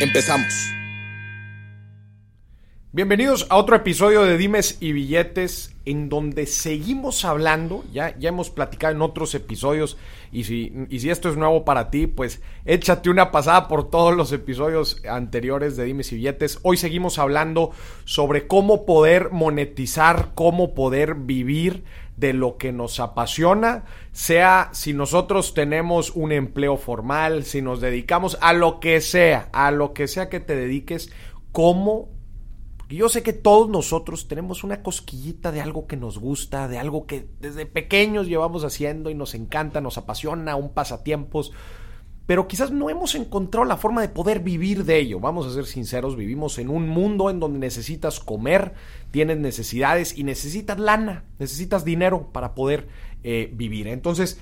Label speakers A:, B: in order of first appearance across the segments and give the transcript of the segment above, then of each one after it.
A: Empezamos.
B: Bienvenidos a otro episodio de Dimes y Billetes en donde seguimos hablando, ya, ya hemos platicado en otros episodios y si, y si esto es nuevo para ti, pues échate una pasada por todos los episodios anteriores de Dimes y Billetes. Hoy seguimos hablando sobre cómo poder monetizar, cómo poder vivir de lo que nos apasiona, sea si nosotros tenemos un empleo formal, si nos dedicamos a lo que sea, a lo que sea que te dediques, cómo yo sé que todos nosotros tenemos una cosquillita de algo que nos gusta, de algo que desde pequeños llevamos haciendo y nos encanta, nos apasiona, un pasatiempos, pero quizás no hemos encontrado la forma de poder vivir de ello. Vamos a ser sinceros, vivimos en un mundo en donde necesitas comer, tienes necesidades y necesitas lana, necesitas dinero para poder eh, vivir. Entonces,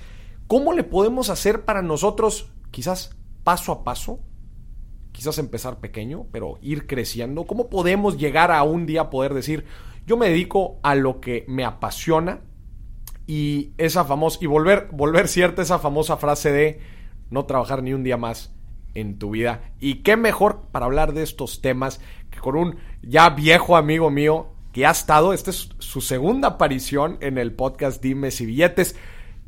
B: ¿cómo le podemos hacer para nosotros, quizás paso a paso, quizás empezar pequeño, pero ir creciendo? ¿Cómo podemos llegar a un día poder decir, yo me dedico a lo que me apasiona y esa famosa, y volver, volver cierta esa famosa frase de no trabajar ni un día más en tu vida. Y qué mejor para hablar de estos temas que con un ya viejo amigo mío que ha estado, esta es su segunda aparición en el podcast Dimes y Billetes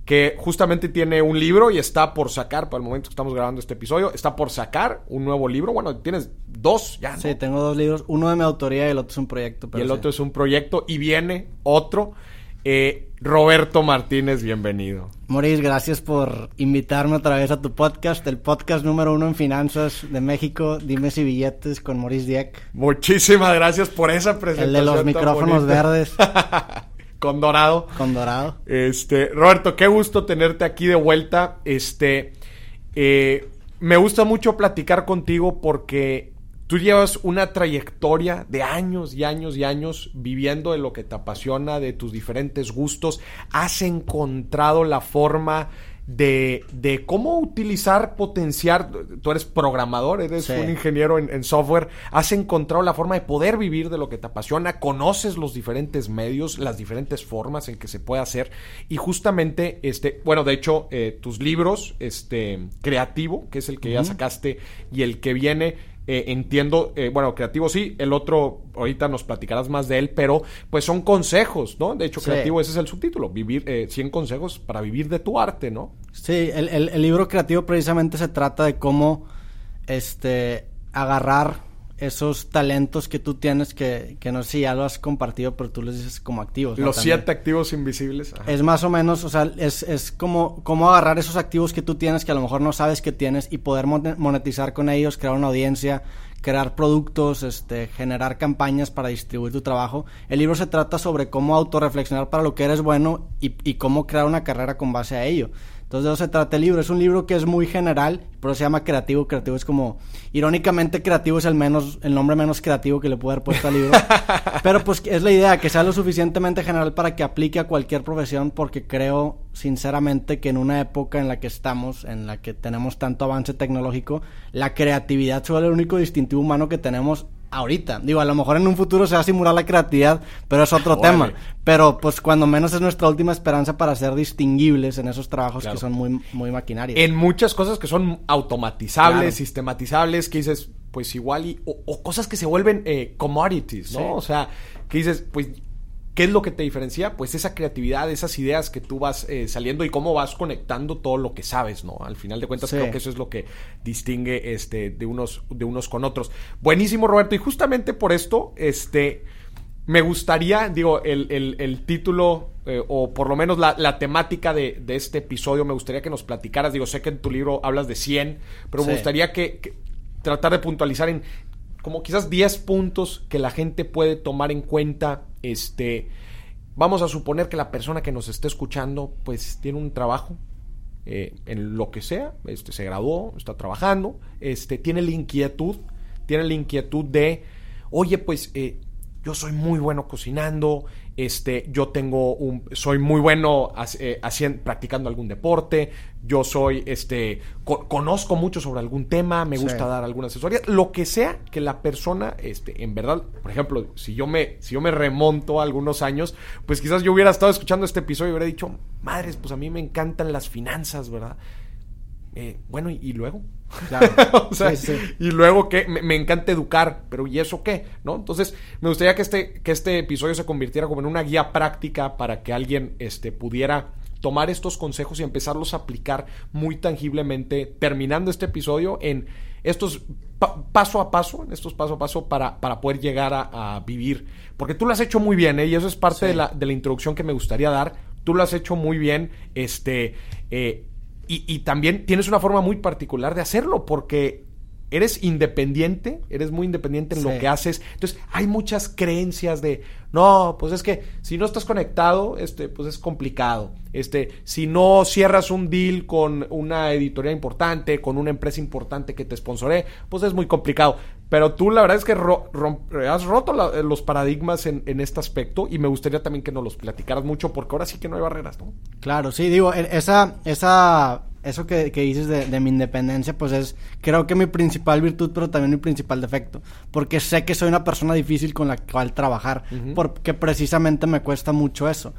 B: que justamente tiene un libro y está por sacar, para el momento que estamos grabando este episodio, está por sacar un nuevo libro. Bueno, tienes dos ya.
C: ¿no? Sí, tengo dos libros, uno de mi autoría y el otro es un proyecto.
B: y el otro es un proyecto y viene otro. Eh, Roberto Martínez, bienvenido.
C: Maurice, gracias por invitarme otra vez a tu podcast, el podcast número uno en finanzas de México, Dime si billetes con Maurice Dieck.
B: Muchísimas gracias por esa presentación.
C: El de los micrófonos verdes.
B: con dorado.
C: Con dorado.
B: Este, Roberto, qué gusto tenerte aquí de vuelta. Este, eh, me gusta mucho platicar contigo porque tú llevas una trayectoria de años y años y años viviendo de lo que te apasiona, de tus diferentes gustos. Has encontrado la forma de, de, cómo utilizar, potenciar, tú eres programador, eres sí. un ingeniero en, en, software, has encontrado la forma de poder vivir de lo que te apasiona, conoces los diferentes medios, las diferentes formas en que se puede hacer y justamente, este, bueno, de hecho, eh, tus libros, este, creativo, que es el que uh -huh. ya sacaste y el que viene, eh, entiendo, eh, bueno, creativo sí, el otro, ahorita nos platicarás más de él, pero pues son consejos, ¿no? De hecho, creativo, sí. ese es el subtítulo, vivir, eh, 100 consejos para vivir de tu arte, ¿no?
C: Sí, el, el, el, libro creativo precisamente se trata de cómo, este, agarrar esos talentos que tú tienes que, que no sé si ya lo has compartido, pero tú les dices como activos.
B: ¿no? Los También. siete activos invisibles.
C: Ajá. Es más o menos, o sea, es, es como, como agarrar esos activos que tú tienes que a lo mejor no sabes que tienes y poder monetizar con ellos, crear una audiencia, crear productos, este, generar campañas para distribuir tu trabajo. El libro se trata sobre cómo autorreflexionar para lo que eres bueno y, y cómo crear una carrera con base a ello. Entonces de eso se trata el libro. Es un libro que es muy general, pero se llama creativo. Creativo es como, irónicamente, creativo es el menos, el nombre menos creativo que le puedo haber puesto al libro. pero pues es la idea, que sea lo suficientemente general para que aplique a cualquier profesión, porque creo sinceramente que en una época en la que estamos, en la que tenemos tanto avance tecnológico, la creatividad es el único distintivo humano que tenemos ahorita. Digo, a lo mejor en un futuro se va a simular la creatividad, pero es otro
B: Órale.
C: tema. Pero pues cuando menos es nuestra última esperanza para ser distinguibles en esos trabajos
B: Claro.
C: que son muy, muy maquinarios.
B: En muchas cosas que son automatizables,
C: Claro.
B: sistematizables, que dices, pues igual, y, o, o cosas que se vuelven eh, commodities, ¿no?
C: Sí.
B: O sea, que dices, pues, ¿qué es lo que te diferencia? Pues esa creatividad, esas ideas que tú vas eh, saliendo y cómo vas conectando todo lo que sabes, ¿no? Al final de cuentas,
C: Sí.
B: creo que eso es lo que distingue este, de, unos, de unos con otros. Buenísimo, Roberto. Y justamente por esto, este. Me gustaría, digo, el, el, el título, eh, o por lo menos la, la temática de, de, este episodio, me gustaría que nos platicaras. Digo, sé que en tu libro hablas de 100, pero
C: Sí.
B: me gustaría que, que tratar de puntualizar en como quizás 10 puntos que la gente puede tomar en cuenta. Este, vamos a suponer que la persona que nos esté escuchando, pues tiene un trabajo, eh, en lo que sea, este, se graduó, está trabajando, este, tiene la inquietud, tiene la inquietud de, oye, pues eh, yo soy muy bueno cocinando, este, yo tengo un, soy muy bueno eh, haciendo, practicando algún deporte, yo soy, este, conozco mucho sobre algún tema, me gusta dar alguna asesoría, lo que sea que la persona, este, en verdad, por ejemplo, si yo me, si yo me remonto a algunos años, pues quizás yo hubiera estado escuchando este episodio y hubiera dicho, madres, pues a mí me encantan las finanzas, ¿verdad? Eh, bueno, ¿y, luego? Claro. Y luego que me, encanta educar, pero ¿y eso qué? ¿No? Entonces, me gustaría que este, que este episodio se convirtiera como en una guía práctica para que alguien este, pudiera tomar estos consejos y empezarlos a aplicar muy tangiblemente, terminando este episodio en estos paso a paso, en estos paso a paso para, para poder llegar a, vivir. Porque tú lo has hecho muy bien, ¿eh? y eso es parte de, la, de la introducción que me gustaría dar. Tú lo has hecho muy bien, este, eh, y, también tienes una forma muy particular de hacerlo porque eres independiente, eres muy independiente en lo que haces. Entonces, hay muchas creencias de, no, pues es que si no estás conectado, este, pues es complicado. Este, si no cierras un deal con una editorial importante, con una empresa importante que te sponsoree, pues es muy complicado. Pero tú la verdad es que has roto los paradigmas en, en, este aspecto y me gustaría también que nos los platicaras mucho porque ahora sí que no hay barreras, ¿no?
C: Claro, sí, digo, esa, esa, eso que, que dices de, de, mi independencia, pues es creo que mi principal virtud, pero también mi principal defecto. Porque sé que soy una persona difícil con la cual trabajar, porque precisamente me cuesta mucho eso.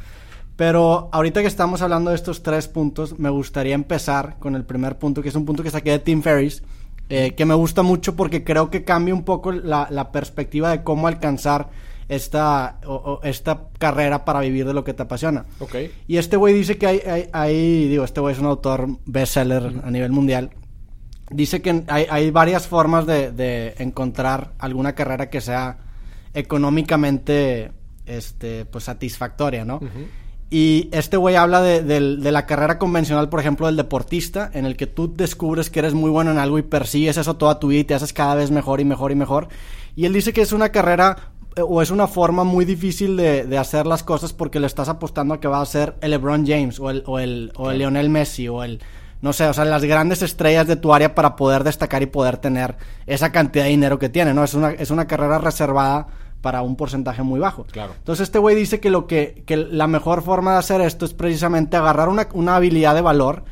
C: Pero ahorita que estamos hablando de estos tres puntos, me gustaría empezar con el primer punto, que es un punto que saqué de Tim Ferriss, eh, que me gusta mucho porque creo que cambia un poco la, perspectiva de cómo alcanzar esta, esta carrera para vivir de lo que te apasiona.
B: Okay.
C: Y este güey dice que hay, hay, digo, este güey es un autor bestseller a nivel mundial. Dice que hay, hay varias formas de, de, encontrar alguna carrera que sea económicamente este, pues satisfactoria, ¿no? Y este güey habla de, la carrera convencional, por ejemplo, del deportista, en el que tú descubres que eres muy bueno en algo y persigues eso toda tu vida y te haces cada vez mejor y mejor y mejor. Y él dice que es una carrera eh, o es una forma muy difícil de, hacer las cosas porque le estás apostando a que va a ser el LeBron James o el, o el, o el Lionel Messi o el, no sé, o sea, las grandes estrellas de tu área para poder destacar y poder tener esa cantidad de dinero que tiene, ¿no? Es una, es una carrera reservada para un porcentaje muy bajo.
B: Claro.
C: Entonces este güey dice que lo que, que la mejor forma de hacer esto es precisamente agarrar una, una habilidad de valor,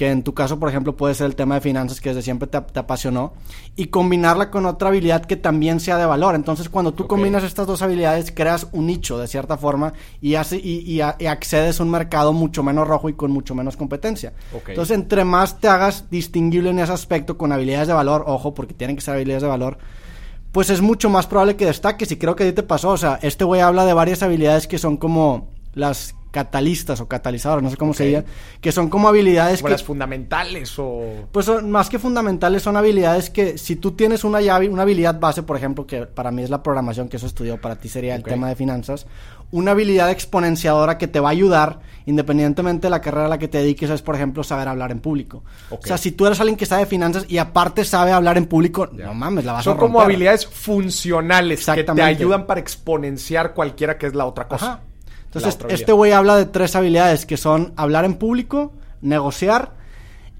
C: que en tu caso, por ejemplo, puede ser el tema de finanzas que desde siempre te, apasionó, y combinarla con otra habilidad que también sea de valor. Entonces, cuando tú combinas estas dos habilidades, creas un nicho de cierta forma y, hace, y, y, accedes a un mercado mucho menos rojo y con mucho menos competencia. Entonces, entre más te hagas distinguible en ese aspecto con habilidades de valor, ojo, porque tienen que ser habilidades de valor, pues es mucho más probable que destaques. Y creo que a ti te pasó. O sea, este güey habla de varias habilidades que son como las catalistas o catalizadores, no sé cómo se diga, que son como habilidades
B: que... las fundamentales o...
C: Pues son, más que fundamentales son habilidades que si tú tienes una llave, una habilidad base, por ejemplo, que para mí es la programación, que eso estudió, para ti sería el tema de finanzas, una habilidad exponenciadora que te va a ayudar, independientemente de la carrera a la que te dediques, es, por ejemplo, saber hablar en público. O sea, si tú eres alguien que sabe finanzas y aparte sabe hablar en público, no mames, la vas
B: a
C: romper.
B: Son como habilidades funcionales que te ayudan para exponenciar cualquiera que es la otra cosa.
C: Entonces, este güey habla de tres habilidades que son hablar en público, negociar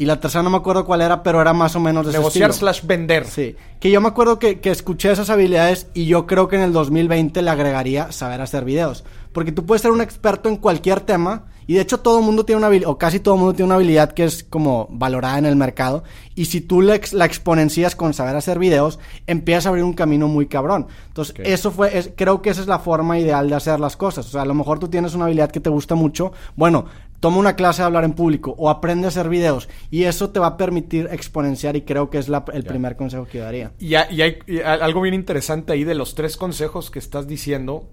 C: y la tercera no me acuerdo cuál era, pero era más o menos de
B: Negociar slash vender.
C: Sí. Que yo me acuerdo que, que, escuché esas habilidades y yo creo que en el 2020 le agregaría saber hacer videos. Porque tú puedes ser un experto en cualquier tema y de hecho todo el mundo tiene una habilidad, o casi todo el mundo tiene una habilidad que es como valorada en el mercado. Y si tú la, la exponencias con saber hacer videos, empiezas a abrir un camino muy cabrón. Entonces, eso fue, creo que esa es la forma ideal de hacer las cosas. O sea, a lo mejor tú tienes una habilidad que te gusta mucho. Bueno, toma una clase de hablar en público o aprende a hacer videos y eso te va a permitir exponenciar y creo que es el primer consejo que yo daría.
B: y hay algo bien interesante ahí de los tres consejos que estás diciendo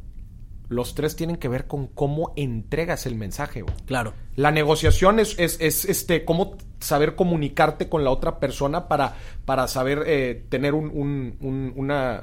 B: los tres tienen que ver con cómo entregas el mensaje.
C: Claro.
B: La negociación es, es, este, cómo saber comunicarte con la otra persona para, para saber eh, tener un, un,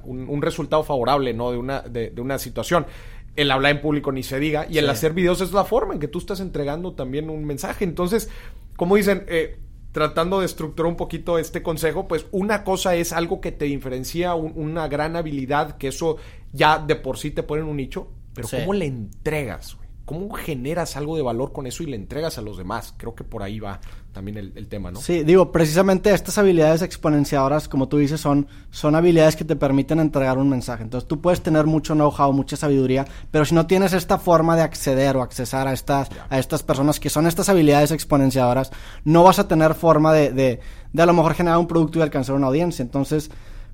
B: un, resultado favorable ¿no? de, una, de, una situación. El hablar en público ni se diga. Y el hacer videos es la forma en que tú estás entregando también un mensaje. Entonces, como dicen, eh, tratando de estructurar un poquito este consejo, pues una cosa es algo que te diferencia, una gran habilidad, que eso ya de por sí te pone en un nicho pero ¿cómo le entregas, güey? ¿Cómo generas algo de valor con eso y le entregas a los demás? Creo que por ahí va también el, tema, ¿no?
C: Sí, digo, precisamente estas habilidades exponenciadoras, como tú dices, son, son habilidades que te permiten entregar un mensaje. Entonces tú puedes tener mucho know-how, mucha sabiduría, pero si no tienes esta forma de acceder o accesar a estas, a estas personas que son estas habilidades exponenciadoras, no vas a tener forma de, de, de a lo mejor generar un producto y alcanzar una audiencia. Entonces,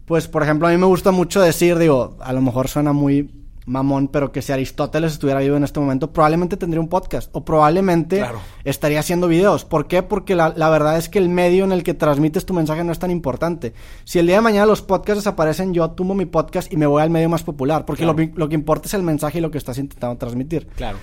C: pues, por ejemplo, a mí me gusta mucho decir, digo, a lo mejor suena muy mamón, pero que si Aristóteles estuviera vivo en este momento, probablemente tendría un podcast o probablemente estaría haciendo videos. ¿Por qué? Porque la, verdad es que el medio en el que transmites tu mensaje no es tan importante. Si el día de mañana los podcasts desaparecen, yo tumbo mi podcast y me voy al medio más popular, porque lo, que importa es el mensaje y lo que estás intentando transmitir.
B: Claro.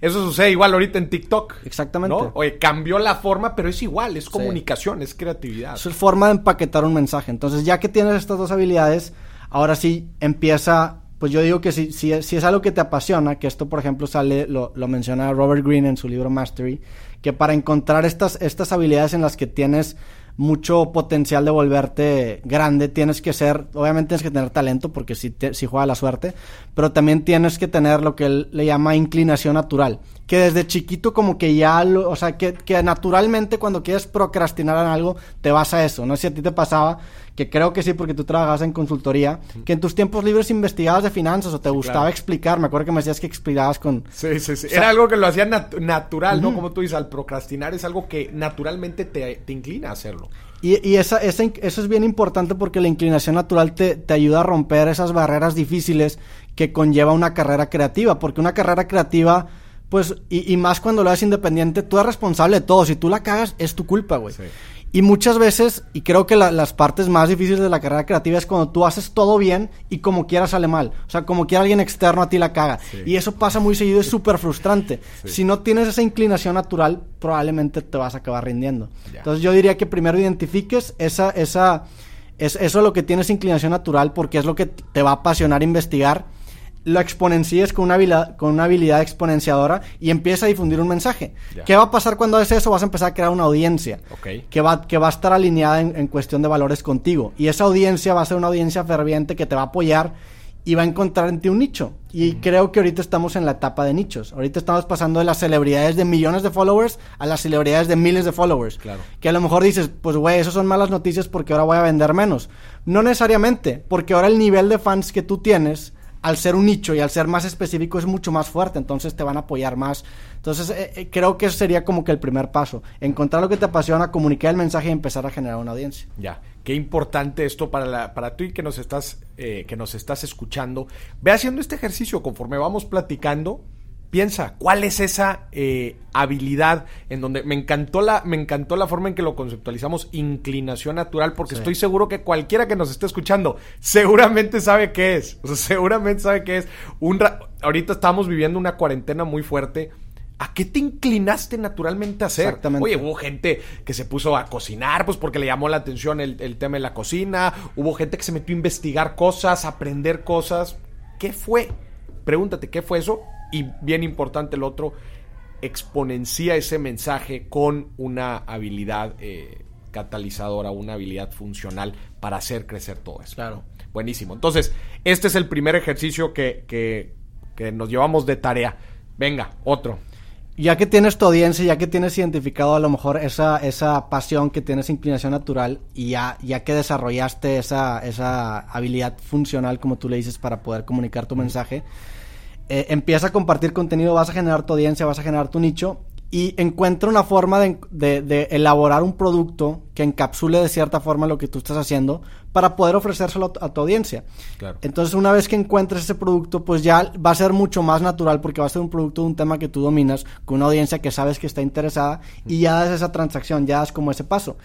B: eso sucede igual ahorita en TikTok.
C: Exactamente.
B: Oye, cambió la forma, pero es igual, es comunicación, es creatividad.
C: Es forma de empaquetar un mensaje. Entonces, ya que tienes estas dos habilidades, ahora sí empieza pues yo digo que si, si, es algo que te apasiona, que esto por ejemplo sale, lo, lo, menciona Robert Greene en su libro Mastery, que para encontrar estas, estas habilidades en las que tienes mucho potencial de volverte grande, tienes que ser, obviamente tienes que tener talento porque si, si juega la suerte, pero también tienes que tener lo que él le llama inclinación natural, que desde chiquito como que ya, lo, o sea, que, que naturalmente cuando quieres procrastinar en algo, te vas a eso, no si a ti te pasaba que creo que sí, porque tú trabajabas en consultoría, que en tus tiempos libres investigabas de finanzas o te gustaba explicar. Me acuerdo que me decías que explicabas con.
B: Sí, sí, sí. Era algo que lo hacía natural, ¿no? Como tú dices, al procrastinar es algo que naturalmente te, inclina a hacerlo.
C: Y, y esa, esa, eso es bien importante porque la inclinación natural te, te ayuda a romper esas barreras difíciles que conlleva una carrera creativa, porque una carrera creativa pues, y, y, más cuando lo haces independiente, tú eres responsable de todo. Si tú la cagas, es tu culpa, güey. Sí. Y muchas veces, y creo que las partes más difíciles de la carrera creativa es cuando tú haces todo bien y como quiera sale mal. O sea, como quiera alguien externo a ti la caga. Y eso pasa muy seguido, es súper frustrante. Si no tienes esa inclinación natural, probablemente te vas a acabar rindiendo. Entonces yo diría que primero identifiques esa, esa, es, eso lo que tienes inclinación natural porque es lo que te va a apasionar investigar lo exponencies con una habilidad, con una habilidad exponenciadora y empieza a difundir un mensaje. ¿Qué va a pasar cuando haces eso? Vas a empezar a crear una audiencia que, va, que va a estar alineada en, cuestión de valores contigo. Y esa audiencia va a ser una audiencia ferviente que te va a apoyar y va a encontrar en ti un nicho. Y creo que ahorita estamos en la etapa de nichos. Ahorita estamos pasando de las celebridades de millones de followers a las celebridades de miles de followers.
B: Claro.
C: Que a lo mejor dices, pues güey, eso son malas noticias porque ahora voy a vender menos. No necesariamente, porque ahora el nivel de fans que tú tienes al ser un nicho y al ser más específico es mucho más fuerte, entonces te van a apoyar más. Entonces eh, eh, creo que eso sería como que el primer paso, encontrar lo que te apasiona, comunicar el mensaje y empezar a generar una audiencia.
B: Ya, qué importante esto para, la, para tú y que nos estás, eh, que nos estás escuchando. Ve haciendo este ejercicio conforme vamos platicando piensa, ¿cuál es esa eh, habilidad en donde me encantó la me encantó la forma en que lo conceptualizamos inclinación natural porque estoy seguro que cualquiera que nos esté escuchando seguramente sabe qué es, o sea, seguramente sabe qué es. Un ahorita estamos viviendo una cuarentena muy fuerte. ¿A qué te inclinaste naturalmente a hacer?
C: Exactamente.
B: Oye, hubo gente que se puso a cocinar, pues porque le llamó la atención el, el tema de la cocina. Hubo gente que se metió a investigar cosas, a aprender cosas. ¿Qué fue? Pregúntate, ¿qué fue eso? Y bien importante el otro, exponencia ese mensaje con una habilidad eh, catalizadora, una habilidad funcional para hacer crecer todo eso.
C: Claro.
B: Buenísimo. Entonces, este es el primer ejercicio que, que, que nos llevamos de tarea. Venga, otro
C: ya que tienes tu audiencia, ya que tienes identificado a lo mejor esa, esa pasión que tienes inclinación natural y ya, ya que desarrollaste esa, esa habilidad funcional, como tú le dices, para poder comunicar tu mensaje, eh, empieza a compartir contenido, vas a generar tu audiencia, vas a generar tu nicho y encuentra una forma de, elaborar un producto que encapsule de cierta forma lo que tú estás haciendo para poder ofrecérselo a tu audiencia. Entonces, una vez que encuentres ese producto, pues ya va a ser mucho más natural porque va a ser un producto de un tema que tú dominas, con una audiencia que sabes que está interesada y ya das esa transacción, ya das como ese paso.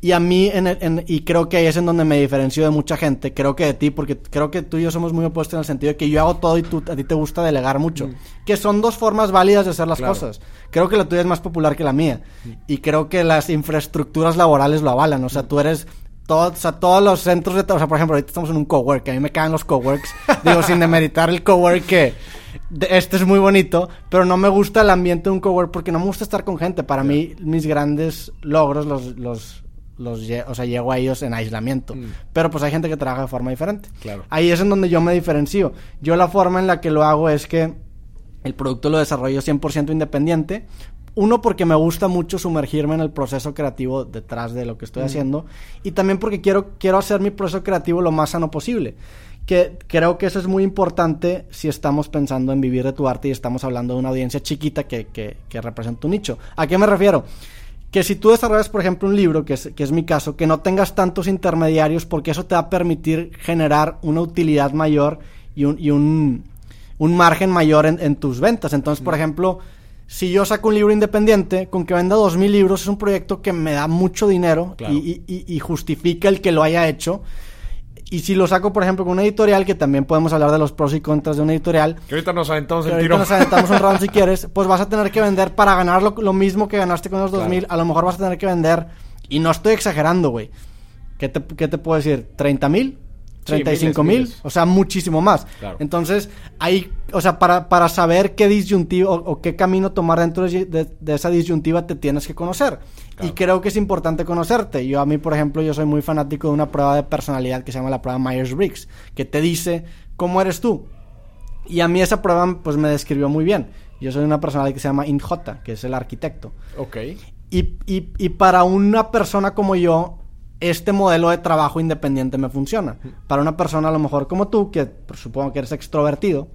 C: Y a mí, en y creo que ahí es en donde me diferencio de mucha gente, creo que de ti, porque creo que tú y yo somos muy opuestos en el sentido de que yo hago todo y tú, a ti te gusta delegar mucho. Mm. Que son dos formas válidas de hacer las cosas. Creo que la tuya es más popular que la mía. Mm. Y creo que las infraestructuras laborales lo avalan. O sea, tú eres todos, o sea, todos los centros de... O sea, por ejemplo, ahorita estamos en un cowork, a mí me caen los coworks. digo, sin demeritar el cowork que... Este es muy bonito, pero no me gusta el ambiente de un cowork porque no me gusta estar con gente. Para mí, mis grandes logros los, los los o sea, llego a ellos en aislamiento. Mm. Pero pues hay gente que trabaja de forma diferente.
B: Claro.
C: Ahí es en donde yo me diferencio. Yo la forma en la que lo hago es que El producto lo desarrollo 100% independiente. Uno, porque me gusta mucho sumergirme en el proceso creativo detrás de lo que estoy haciendo. Y también porque quiero, quiero hacer mi proceso creativo lo más sano posible. Que creo que eso es muy importante si estamos pensando en vivir de tu arte y estamos hablando de una audiencia chiquita que, que, que representa un nicho. ¿A qué me refiero? Que si tú desarrollas, por ejemplo, un libro, que es, que es mi caso, que no tengas tantos intermediarios, porque eso te va a permitir generar una utilidad mayor y un, y un, un margen mayor en, en, tus ventas. Entonces, por ejemplo, si yo saco un libro independiente, con que venda dos mil libros, es un proyecto que me da mucho dinero
B: Claro.
C: y, y- y justifica el que lo haya hecho. Y si lo saco, por ejemplo, con una editorial, que también podemos hablar de los pros y contras de una editorial,
B: Que ahorita nos aventamos el
C: ahorita
B: tiro.
C: nos aventamos un round si quieres, pues vas a tener que vender para ganar lo, lo mismo que ganaste con los
B: Claro.
C: 2000. A lo mejor vas a tener que vender, y no estoy exagerando, güey. ¿Qué te, qué te puedo decir? ¿30 mil?
B: Sí,
C: ¿35
B: miles,
C: mil?
B: miles.
C: O sea, muchísimo más.
B: Claro.
C: Entonces, ahí, o sea, para, para saber qué disyuntiva o, o qué camino tomar dentro de, de- de esa disyuntiva te tienes que conocer.
B: Claro.
C: Y creo que es importante conocerte. Yo, a mí, por ejemplo, yo soy muy fanático de una prueba de personalidad que se llama la prueba Myers-Briggs, que te dice cómo eres tú. Y a mí esa prueba pues me describió muy bien. Yo soy una persona que se llama InJ, que es el arquitecto.
B: Ok.
C: Y, y- y para una persona como yo, este modelo de trabajo independiente me funciona. Para una persona a lo mejor como tú, que pues, supongo que eres extrovertido,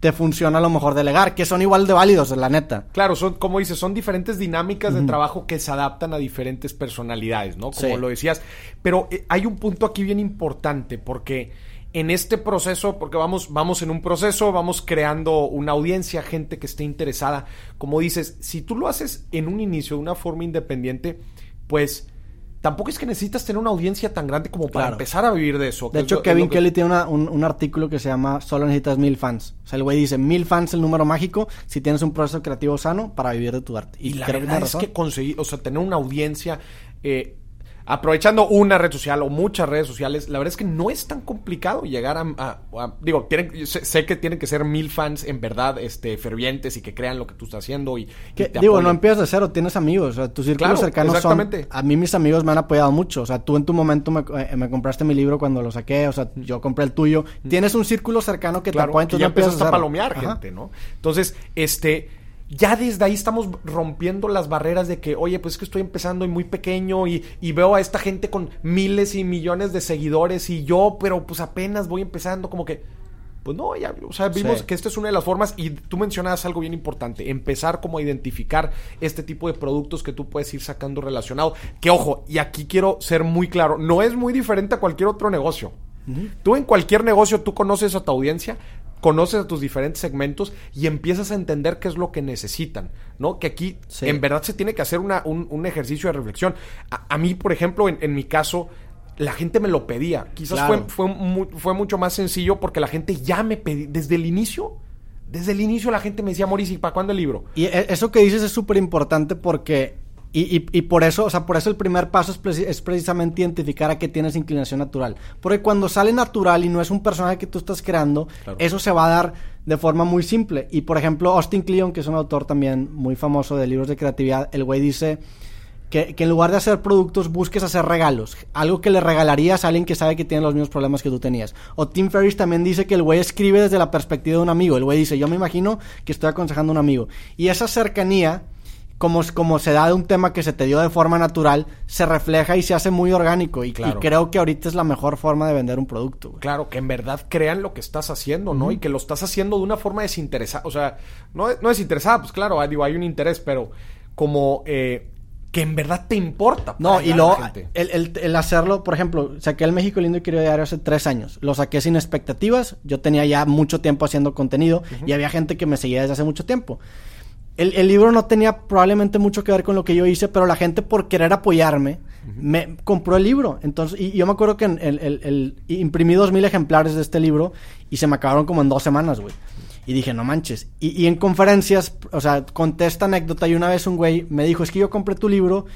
C: te funciona a lo mejor delegar, que son igual de válidos, la neta.
B: Claro, son, como dices, son diferentes dinámicas de trabajo que se adaptan a diferentes personalidades, ¿no? Como
C: Sí.
B: lo decías. Pero eh, hay un punto aquí bien importante, porque en este proceso, porque vamos, vamos en un proceso, vamos creando una audiencia, gente que esté interesada. Como dices, si tú lo haces en un inicio de una forma independiente, pues tampoco es que necesitas tener una audiencia tan grande como para
C: Claro.
B: empezar a vivir de eso.
C: De
B: es
C: hecho,
B: lo-
C: Kevin
B: que-
C: Kelly tiene una- un, un artículo que se llama Solo necesitas mil fans. O sea, el güey dice mil fans el número mágico si tienes un proceso creativo sano para vivir de tu arte.
B: Y la
C: creo
B: verdad es
C: razón.
B: que conseguir, o sea, tener una audiencia, eh, aprovechando una red social o muchas redes sociales, la verdad es que no es tan complicado llegar a, a- a- digo, tienen, sé, sé que tienen que ser mil fans en verdad, este, fervientes y que crean lo que tú estás haciendo y, y
C: Que,
B: te
C: digo, no empiezas de cero, tienes amigos, o sea, tus círculos
B: Claro,
C: cercanos
B: exactamente.
C: son... A mí mis amigos me han apoyado mucho, o sea, tú en tu momento me, eh, me compraste mi libro cuando lo saqué, o sea, yo compré el tuyo. Tienes un círculo cercano que
B: Claro,
C: te apoya, entonces
B: ya
C: empiezas
B: a palomear
C: Ajá.
B: gente, ¿no? Entonces, este, ya desde ahí estamos rompiendo las barreras de que, oye, pues es que estoy empezando y muy pequeño y, y veo a esta gente con miles y millones de seguidores y yo, pero pues apenas voy empezando, como que, pues no, ya, o sea, vimos
C: Sí.
B: que esta es una de las formas y tú mencionabas algo bien importante, empezar como a identificar este tipo de productos que tú puedes ir sacando relacionado, que ojo, y aquí quiero ser muy claro, no es muy diferente a cualquier otro negocio. Tú en cualquier negocio, tú conoces a tu audiencia, conoces a tus diferentes segmentos y empiezas a entender qué es lo que necesitan, ¿no? Que aquí
C: Sí.
B: en verdad se tiene que hacer una- un, un ejercicio de reflexión. A, a mí, por ejemplo, en, en mi caso, la gente me lo pedía. Quizás
C: Claro.
B: fue, fue, mu- fue mucho más sencillo porque la gente ya me pedía, desde el inicio, desde el inicio la gente me decía, Mauricio, ¿y para cuándo el libro?
C: Y e- eso que dices es súper importante porque... Y, y- y por eso, o sea, por eso el primer paso es, es precisamente identificar a qué tienes inclinación natural. Porque cuando sale natural y no es un personaje que tú estás creando,
B: Claro.
C: eso se va a dar de forma muy simple. Y por ejemplo, Austin Kleon, que es un autor también muy famoso de libros de creatividad, el güey dice que, que en lugar de hacer productos busques hacer regalos. Algo que le regalarías a alguien que sabe que tiene los mismos problemas que tú tenías. O Tim Ferriss también dice que el güey escribe desde la perspectiva de un amigo. El güey dice, yo me imagino que estoy aconsejando a un amigo. Y esa cercanía, como, como se da de un tema que se te dio de forma natural, se refleja y se hace muy orgánico. Y, creo que ahorita es la mejor forma de vender un producto. güey.
B: Claro, que en verdad crean lo que estás haciendo, ¿no? Y que lo estás haciendo de una forma desinteresada. O sea, no, no desinteresada, pues claro, hay- digo, hay un interés, pero como eh, que en verdad te importa.
C: No, y luego
B: gente.
C: el, el- el hacerlo, por ejemplo, saqué el México Lindo y Querido Diario hace tres años. Lo saqué sin expectativas. Yo tenía ya mucho tiempo haciendo contenido y había gente que me seguía desde hace mucho tiempo. El, el libro no tenía probablemente mucho que ver con lo que yo hice, pero la gente por querer apoyarme me compró el libro. Entonces, y, y yo me acuerdo que en el- el- imprimí dos mil ejemplares de este libro y se me acabaron como en dos semanas, güey. Y dije, no manches. Y, y en conferencias, o sea, conté esta anécdota y una vez un güey me dijo, es que yo compré tu libro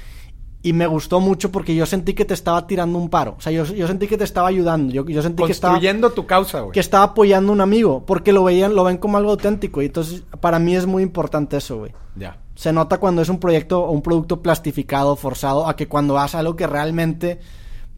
C: y me gustó mucho porque yo sentí que te estaba tirando un paro. O sea, yo, yo sentí que te estaba ayudando. Yo, yo sentí que estaba,
B: Construyendo tu causa, güey.
C: que estaba apoyando a un amigo porque lo veían, lo ven como algo auténtico. Y entonces, para mí es muy importante eso, güey.
B: Ya.
C: Se nota cuando es un proyecto o un producto plastificado, forzado, a que cuando haces algo que realmente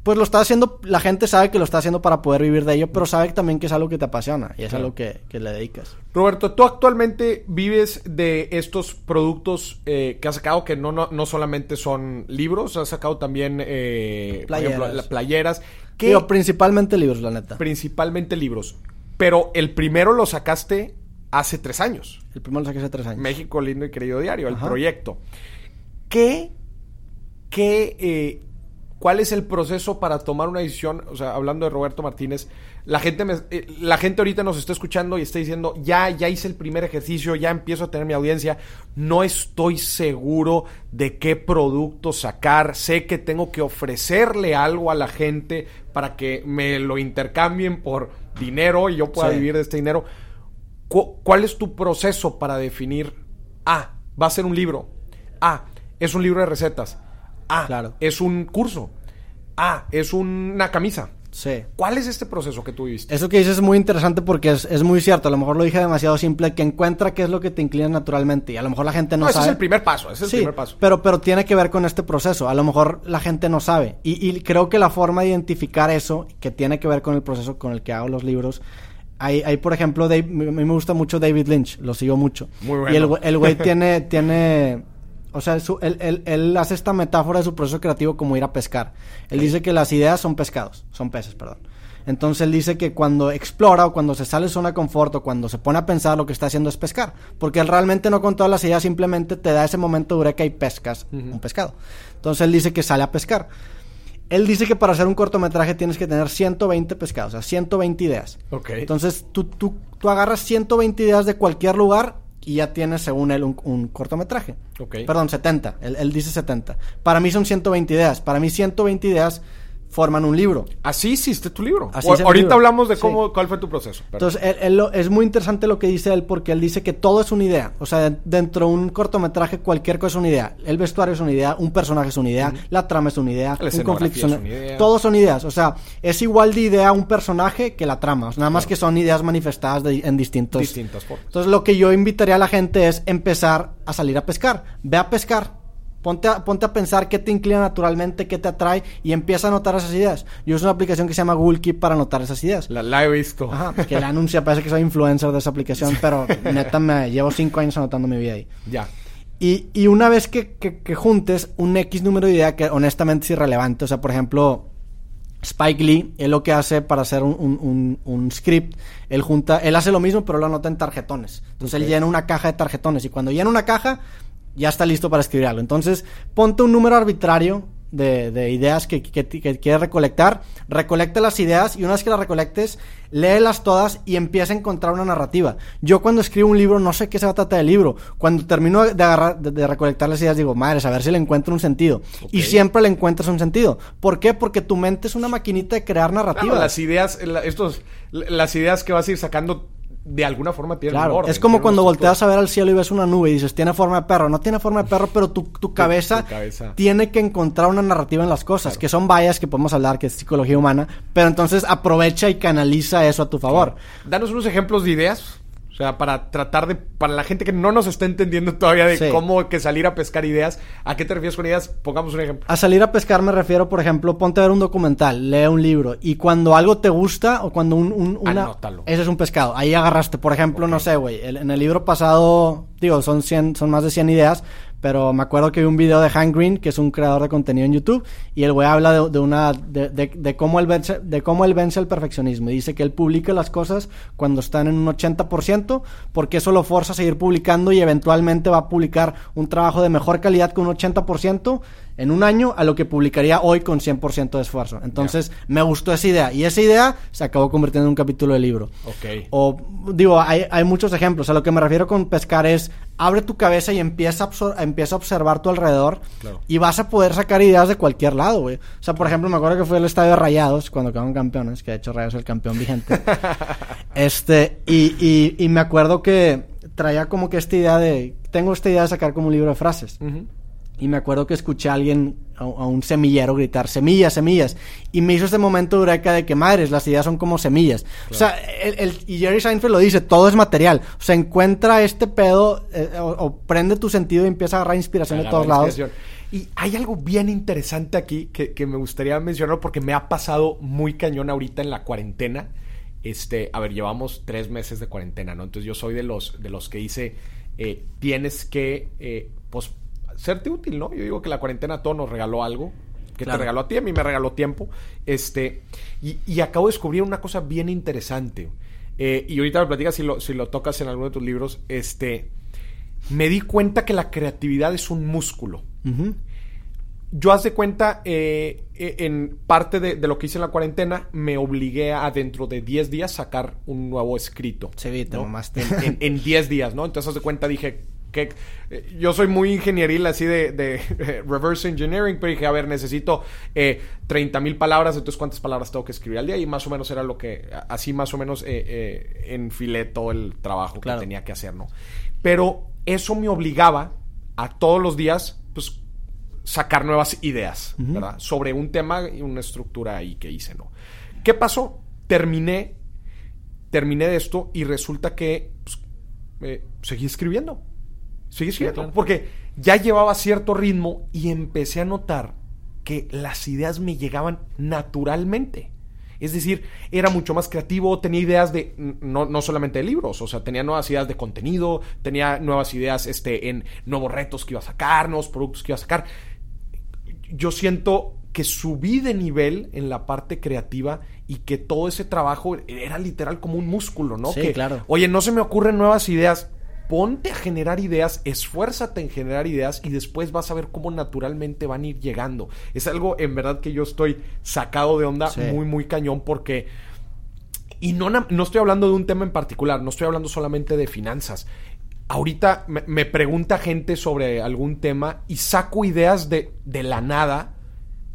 C: pues lo está haciendo, la gente sabe que lo está haciendo para poder vivir de ello, pero sabe también que es algo que te apasiona y es algo que, que, le dedicas.
B: Roberto, tú actualmente vives de estos productos eh, que has sacado, que no, no, no, solamente son libros, has sacado también eh, playeras. Por ejemplo, playeras.
C: Que, principalmente libros, la neta.
B: Principalmente libros. Pero el primero lo sacaste hace tres años.
C: El primero lo saqué hace tres años.
B: México Lindo y Querido Diario, el proyecto. ¿Qué, qué eh, ¿Cuál es el proceso para tomar una decisión? O sea, hablando de Roberto Martínez, la gente, me, eh, la gente ahorita nos está escuchando y está diciendo, ya, ya hice el primer ejercicio, ya empiezo a tener mi audiencia, no estoy seguro de qué producto sacar, sé que tengo que ofrecerle algo a la gente para que me lo intercambien por dinero y yo pueda vivir de este dinero. ¿Cuál es tu proceso para definir, ah, va a ser un libro, ah, es un libro de recetas, Ah, claro. es un curso. Ah, es una camisa.
C: Sí.
B: ¿Cuál es este proceso que tú?
C: Eso que dices es muy interesante porque es, muy cierto. A lo mejor lo dije demasiado simple, que encuentra qué es lo que te inclina naturalmente. Y a lo mejor la gente no, sabe.
B: Ese es el primer paso, ese es el primer paso.
C: Pero, pero tiene que ver con este proceso. A lo mejor la gente no sabe. Y, creo que la forma de identificar eso, que tiene que ver con el proceso con el que hago los libros, hay, hay por ejemplo, a mí me gusta mucho David Lynch, lo sigo mucho.
B: Muy bueno.
C: Y el, güey tiene, tiene o sea, él, hace esta metáfora de su proceso creativo como ir a pescar. Él dice que las ideas son pescados, son peces, perdón. Entonces él dice que cuando explora o cuando se sale de zona de confort o cuando se pone a pensar lo que está haciendo es pescar. Porque él realmente no con todas las ideas, simplemente te da ese momento de que hay pescas un pescado. Entonces él dice que sale a pescar. Él dice que para hacer un cortometraje tienes que tener 120 pescados, o sea, 120 ideas.
B: Ok.
C: Entonces tú, tú, tú agarras 120 ideas de cualquier lugar y ya tiene, según él, un, cortometraje. Perdón, 70. Él, él, dice 70. Para mí son 120 ideas. Para mí 120 ideas forman un libro.
B: Así hiciste tu libro. ahorita hablamos de cómo, cuál fue tu proceso.
C: Entonces, es muy interesante lo que dice él porque él dice que todo es una idea. O sea, dentro de un cortometraje cualquier cosa es una idea. El vestuario es una idea, un personaje es una idea, la trama es una idea, un conflicto es una idea. Todos son ideas. O sea, es igual de idea un personaje que la trama. nada más que son ideas manifestadas en distintos...
B: Distintas formas.
C: Entonces, lo que yo invitaría a la gente es empezar a salir a pescar. Ve a pescar Ponte a, ponte a pensar qué te inclina naturalmente, qué te atrae y empieza a anotar esas ideas. Yo uso una aplicación que se llama Google Keep para anotar esas ideas.
B: La, he visto.
C: Ajá, que la anuncia, parece que soy influencer de esa aplicación, pero neta me llevo cinco años anotando mi vida ahí.
B: Ya.
C: Y, y una vez que, que, juntes un X número de ideas que honestamente es irrelevante, o sea, por ejemplo, Spike Lee, él lo que hace para hacer un, un, un, script, él junta, él hace lo mismo, pero lo anota en tarjetones. Entonces él llena una caja de tarjetones y cuando llena una caja, ya está listo para escribir algo. Entonces, ponte un número arbitrario de, ideas que, que, quieres recolectar, recolecta las ideas y una vez que las recolectes, léelas todas y empieza a encontrar una narrativa. Yo cuando escribo un libro no sé qué se va a tratar del libro. Cuando termino de, agarrar, de, recolectar las ideas digo, madre, a ver si le encuentro un sentido. Y siempre le encuentras un sentido. ¿Por qué? Porque tu mente es una maquinita de crear narrativa.
B: las ideas, estos, las ideas que vas a ir sacando de alguna forma tiene
C: claro, Es como cuando volteas a ver al cielo y ves una nube y dices, tiene forma de perro. No tiene forma de perro, pero tu, tu, cabeza, tiene que encontrar una narrativa en las cosas, que son vallas que podemos hablar, que es psicología humana, pero entonces aprovecha y canaliza eso a tu favor.
B: Danos unos ejemplos de ideas o sea, para tratar de, para la gente que no nos está entendiendo todavía de cómo que salir a pescar ideas, ¿a qué te refieres con ideas? Pongamos un ejemplo.
C: A salir a pescar me refiero, por ejemplo, ponte a ver un documental, lee un libro y cuando algo te gusta o cuando un, un una... Ese es un pescado. Ahí agarraste, por ejemplo, no sé, güey, en el libro pasado, digo, son 100, son más de 100 ideas, pero me acuerdo que vi un video de Hank Green, que es un creador de contenido en YouTube, y el güey habla de, una de, de, cómo él vence, de cómo él vence el perfeccionismo. Y dice que él publica las cosas cuando están en un 80%, porque eso lo forza a seguir publicando y eventualmente va a publicar un trabajo de mejor calidad con un 80% en un año a lo que publicaría hoy con 100% de esfuerzo. Entonces, me gustó esa idea. Y esa idea se acabó convirtiendo en un capítulo de libro.
B: Ok.
C: O, digo, hay, hay muchos ejemplos. A lo que me refiero con pescar es, abre tu cabeza y empieza a, empieza a observar tu alrededor. Y vas a poder sacar ideas de cualquier lado, güey. O sea, por ejemplo, me acuerdo que fue el estadio de Rayados, cuando quedaron campeones, que de hecho Rayados es el campeón vigente. este, y, y, y, me acuerdo que traía como que esta idea de, tengo esta idea de sacar como un libro de frases. Y me acuerdo que escuché a alguien, a, un semillero, gritar semillas, semillas. Y me hizo este momento eureka de que madres, las ideas son como semillas. O sea, el, y Jerry Seinfeld lo dice, todo es material. O sea, encuentra este pedo, eh, o, prende tu sentido y empieza a agarrar inspiración de todos lados.
B: Y hay algo bien interesante aquí que, que me gustaría mencionar porque me ha pasado muy cañón ahorita en la cuarentena. Este, a ver, llevamos tres meses de cuarentena, ¿no? Entonces yo soy de los, de los que dice, eh, tienes que, eh, pues, serte útil, ¿no? Yo digo que la cuarentena a todos nos regaló algo, que te regaló a ti, a mí me regaló tiempo. Este, y, y acabo de descubrir una cosa bien interesante. Eh, y ahorita me platicas si lo, si lo tocas en alguno de tus libros. Este, me di cuenta que la creatividad es un músculo. Yo haz de cuenta, eh, eh, en parte de, de, lo que hice en la cuarentena, me obligué a dentro de 10 días sacar un nuevo escrito.
C: Sí,
B: ¿no?
C: más
B: En 10 días, ¿no? Entonces haz de cuenta, dije, que eh, yo soy muy ingenieril así de, de reverse engineering, pero dije, a ver, necesito eh, 30 mil palabras, entonces cuántas palabras tengo que escribir al día y más o menos era lo que, así más o menos eh, eh, enfilé todo el trabajo claro. que tenía que hacer, ¿no? Pero eso me obligaba a todos los días, pues, sacar nuevas ideas, uh -huh. ¿verdad? Sobre un tema y una estructura ahí que hice, ¿no? ¿Qué pasó? Terminé, terminé de esto y resulta que pues, eh, seguí escribiendo. Sí, claro. Porque ya llevaba cierto ritmo y empecé a notar que las ideas me llegaban naturalmente. Es decir, era mucho más creativo, tenía ideas de, no, no, solamente de libros, o sea, tenía nuevas ideas de contenido, tenía nuevas ideas este, en nuevos retos que iba a sacar, nuevos productos que iba a sacar. Yo siento que subí de nivel en la parte creativa y que todo ese trabajo era literal como un músculo, ¿no?
C: Sí,
B: que,
C: claro.
B: Oye, no se me ocurren nuevas ideas, ponte a generar ideas, esfuérzate en generar ideas y después vas a ver cómo naturalmente van a ir llegando. Es algo en verdad que yo estoy sacado de onda sí. muy, muy cañón porque... Y no, no estoy hablando de un tema en particular, no estoy hablando solamente de finanzas. Ahorita me, me pregunta gente sobre algún tema y saco ideas de, de la nada.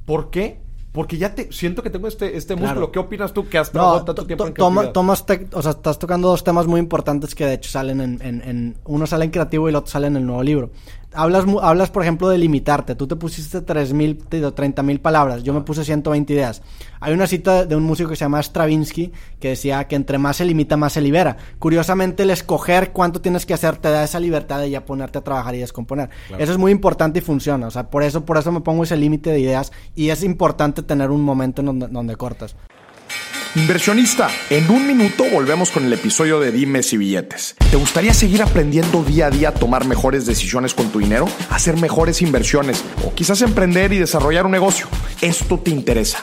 B: ¿Por qué? Porque ya te siento que tengo este, este músculo. Claro. ¿Qué opinas tú que has trabajado
C: no,
B: tanto tiempo en
C: toma, tomas o sea, estás tocando dos temas muy importantes que de hecho salen en, en, en, uno sale en creativo y el otro sale en el nuevo libro. Hablas, hablas por ejemplo, de limitarte. Tú te pusiste 3.000, 30.000 palabras. Yo me puse 120 ideas. Hay una cita de un músico que se llama Stravinsky que decía que entre más se limita, más se libera. Curiosamente, el escoger cuánto tienes que hacer te da esa libertad de ya ponerte a trabajar y descomponer. Claro. Eso es muy importante y funciona. O sea, por eso, por eso me pongo ese límite de ideas y es importante tener un momento en donde, donde cortas.
A: Inversionista, en un minuto volvemos con el episodio de Dimes y Billetes. ¿Te gustaría seguir aprendiendo día a día a tomar mejores decisiones con tu dinero? Hacer mejores inversiones o quizás emprender y desarrollar un negocio. Esto te interesa.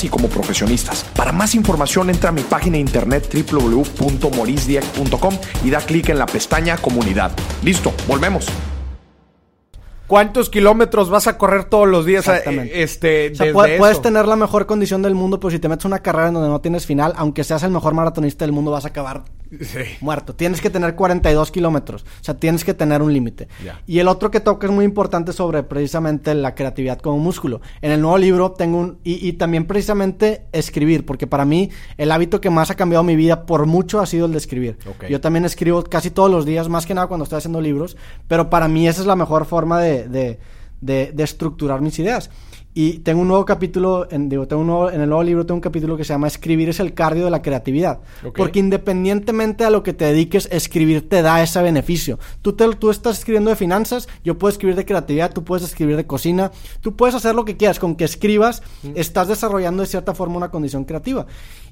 A: y como profesionistas. Para más información entra a mi página de internet www.morisdieck.com y da clic en la pestaña comunidad. Listo, volvemos.
B: ¿Cuántos kilómetros vas a correr todos los días?
C: Exactamente.
B: Este,
C: o sea, puedes, puedes, tener la mejor condición del mundo, pero si te metes una carrera en donde no tienes final, aunque seas el mejor maratonista del mundo, vas a acabar sí. muerto. Tienes que tener 42 kilómetros. O sea, tienes que tener un límite.
B: Yeah.
C: Y el otro que toca es muy importante sobre precisamente la creatividad como músculo. En el nuevo libro tengo un... Y, y también precisamente escribir, porque para mí el hábito que más ha cambiado mi vida por mucho ha sido el de escribir.
B: Okay.
C: Yo también escribo casi todos los días, más que nada cuando estoy haciendo libros, pero para mí esa es la mejor forma de de, de, de, estructurar mis ideas. Y tengo un nuevo capítulo, en, digo, tengo un nuevo, en el nuevo libro tengo un capítulo que se llama Escribir es el cardio de la creatividad.
B: Okay.
C: Porque independientemente a lo que te dediques, escribir te da ese beneficio. Tú, te, tú estás escribiendo de finanzas, yo puedo escribir de creatividad, tú puedes escribir de cocina, tú puedes hacer lo que quieras. Con que escribas, mm. estás desarrollando de cierta forma una condición creativa.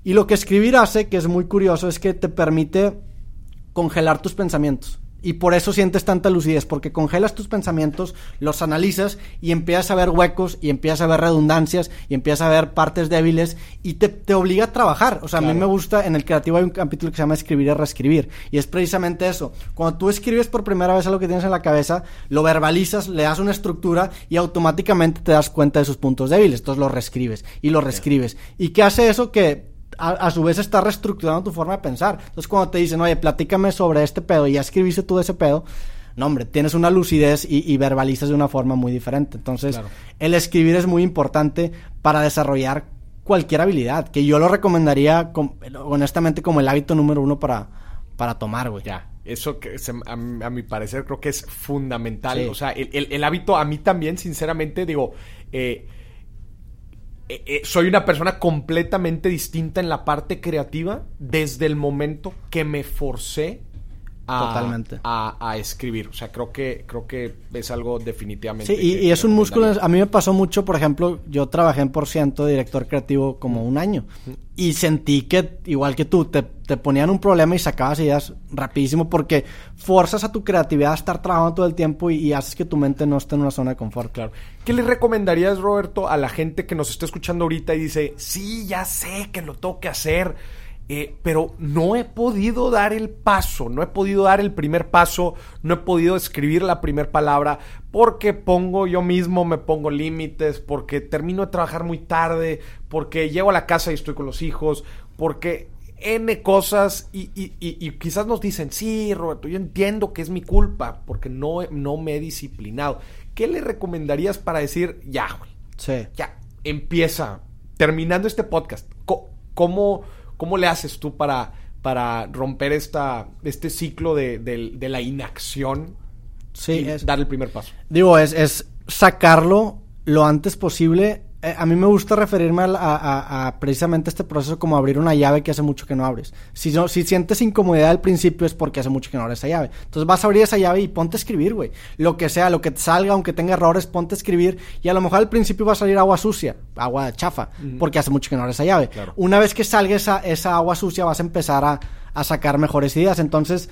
C: Y lo que escribir hace, que es muy curioso, es que te permite congelar tus pensamientos. Y por eso sientes tanta lucidez, porque congelas tus pensamientos, los analizas y empiezas a ver huecos y empiezas a ver redundancias y empiezas a ver partes débiles y te, te obliga a trabajar. O sea, claro. a mí me gusta, en el creativo hay un capítulo que se llama escribir y reescribir. Y es precisamente eso. Cuando tú escribes por primera vez algo que tienes en la cabeza, lo verbalizas, le das una estructura y automáticamente te das cuenta de sus puntos débiles. Entonces lo reescribes y lo reescribes. ¿Y qué hace eso? Que a, a, su vez está reestructurando tu forma de pensar. Entonces, cuando te dicen, oye, platícame sobre este pedo y ya escribiste tú ese pedo, no, hombre, tienes una lucidez y, verbalizas de una forma muy diferente. Entonces, el escribir es muy importante para desarrollar cualquier habilidad, que yo lo recomendaría honestamente como el hábito número uno para, para tomar, güey.
B: Ya, eso que a, mi parecer creo que es fundamental. O sea, el, hábito a mí también, sinceramente, digo, eh, eh, eh, soy una persona completamente distinta en la parte creativa desde el momento que me forcé
C: Totalmente.
B: A, escribir. O sea, creo que, creo que es algo definitivamente.
C: Sí, y, es un músculo. A mí me pasó mucho, por ejemplo, yo trabajé en por ciento de director creativo como un año. Y sentí que, igual que tú, te, ponían un problema y sacabas ideas rapidísimo porque forzas a tu creatividad a estar trabajando todo el tiempo y, haces que tu mente no esté en una zona de confort.
B: Claro. ¿Qué le recomendarías, Roberto, a la gente que nos está escuchando ahorita y dice, sí, ya sé que lo tengo que hacer? Eh, pero no he podido dar el paso, no he podido dar el primer paso, no he podido escribir la primera palabra porque pongo yo mismo, me pongo límites, porque termino de trabajar muy tarde, porque llego a la casa y estoy con los hijos, porque N cosas y, y, quizás nos dicen, sí, Roberto, yo entiendo que es mi culpa porque no, no me he disciplinado. ¿Qué le recomendarías para decir, ya, güey?
C: Sí.
B: Ya, empieza, terminando este podcast, ¿cómo ¿Cómo le haces tú para, para romper esta, este ciclo de, la inacción
C: sí, y
B: es, dar el primer paso?
C: Digo, es, es sacarlo lo antes posible a mí me gusta referirme a, precisamente este proceso como abrir una llave que hace mucho que no abres. Si, no, si sientes incomodidad al principio es porque hace mucho que no abres esa llave. Entonces vas a abrir esa llave y ponte a escribir, güey. Lo que sea, lo que te salga, aunque tenga errores, ponte a escribir. Y a lo mejor al principio va a salir agua sucia, agua chafa, porque hace mucho que no abres esa llave. Una vez que salga esa, esa agua sucia vas a empezar a, a sacar mejores ideas. Entonces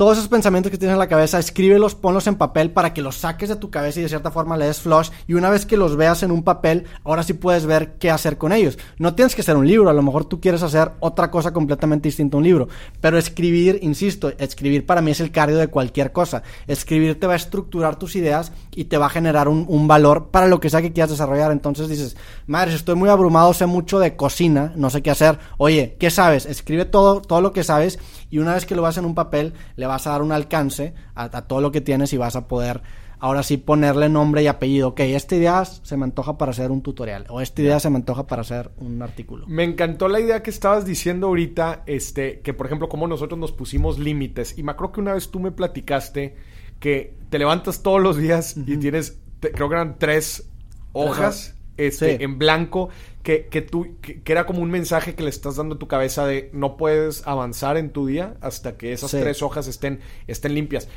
C: todos esos pensamientos que tienes en la cabeza, escríbelos, ponlos en papel para que los saques de tu cabeza y de cierta forma le des flush. Y una vez que los veas en un papel, ahora sí puedes ver qué hacer con ellos. No tienes que hacer un libro, a lo mejor tú quieres hacer otra cosa completamente distinta a un libro. Pero escribir, insisto, escribir para mí es el cardio de cualquier cosa. Escribir te va a estructurar tus ideas y te va a generar un, un valor para lo que sea que quieras desarrollar. Entonces dices, madre, estoy muy abrumado, sé mucho de cocina, no sé qué hacer. Oye, ¿qué sabes? Escribe todo, todo lo que sabes y una vez que lo vas en un papel, le vas a dar un alcance a, todo lo que tienes y vas a poder ahora sí ponerle nombre y apellido. Ok, esta idea se me antoja para hacer un tutorial o esta idea se me antoja para hacer un artículo.
B: Me encantó la idea que estabas diciendo ahorita, este, que por ejemplo, como nosotros nos pusimos límites. Y me acuerdo que una vez tú me platicaste que te levantas todos los días y tienes, creo que eran tres hojas. Este, en blanco que, que tú, que, era como un mensaje que le estás dando a tu cabeza de no puedes avanzar en tu día hasta que esas tres hojas estén, estén limpias.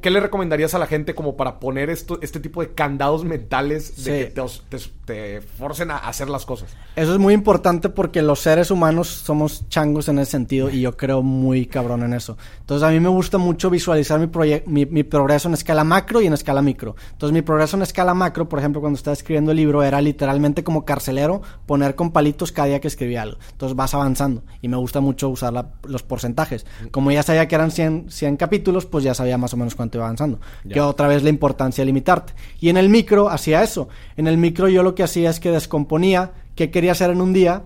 B: ¿Qué le recomendarías a la gente como para poner esto, este tipo de candados mentales de que te, forcen a hacer las cosas?
C: Eso es muy importante porque los seres humanos somos changos en ese sentido y yo creo muy cabrón en eso. Entonces a mí me gusta mucho visualizar mi, mi, mi progreso en escala macro y en escala micro. Entonces mi progreso en escala macro, por ejemplo, cuando estaba escribiendo el libro, era literalmente como carcelero poner con palitos cada día que escribía algo. Entonces vas avanzando y me gusta mucho usar los porcentajes. Como ya sabía que eran 100, 100 capítulos, pues ya sabía más o menos cuánto iba avanzando. Que otra vez la importancia de limitarte. Y en el micro hacía eso. En el micro yo lo que hacía es que descomponía qué quería hacer en un día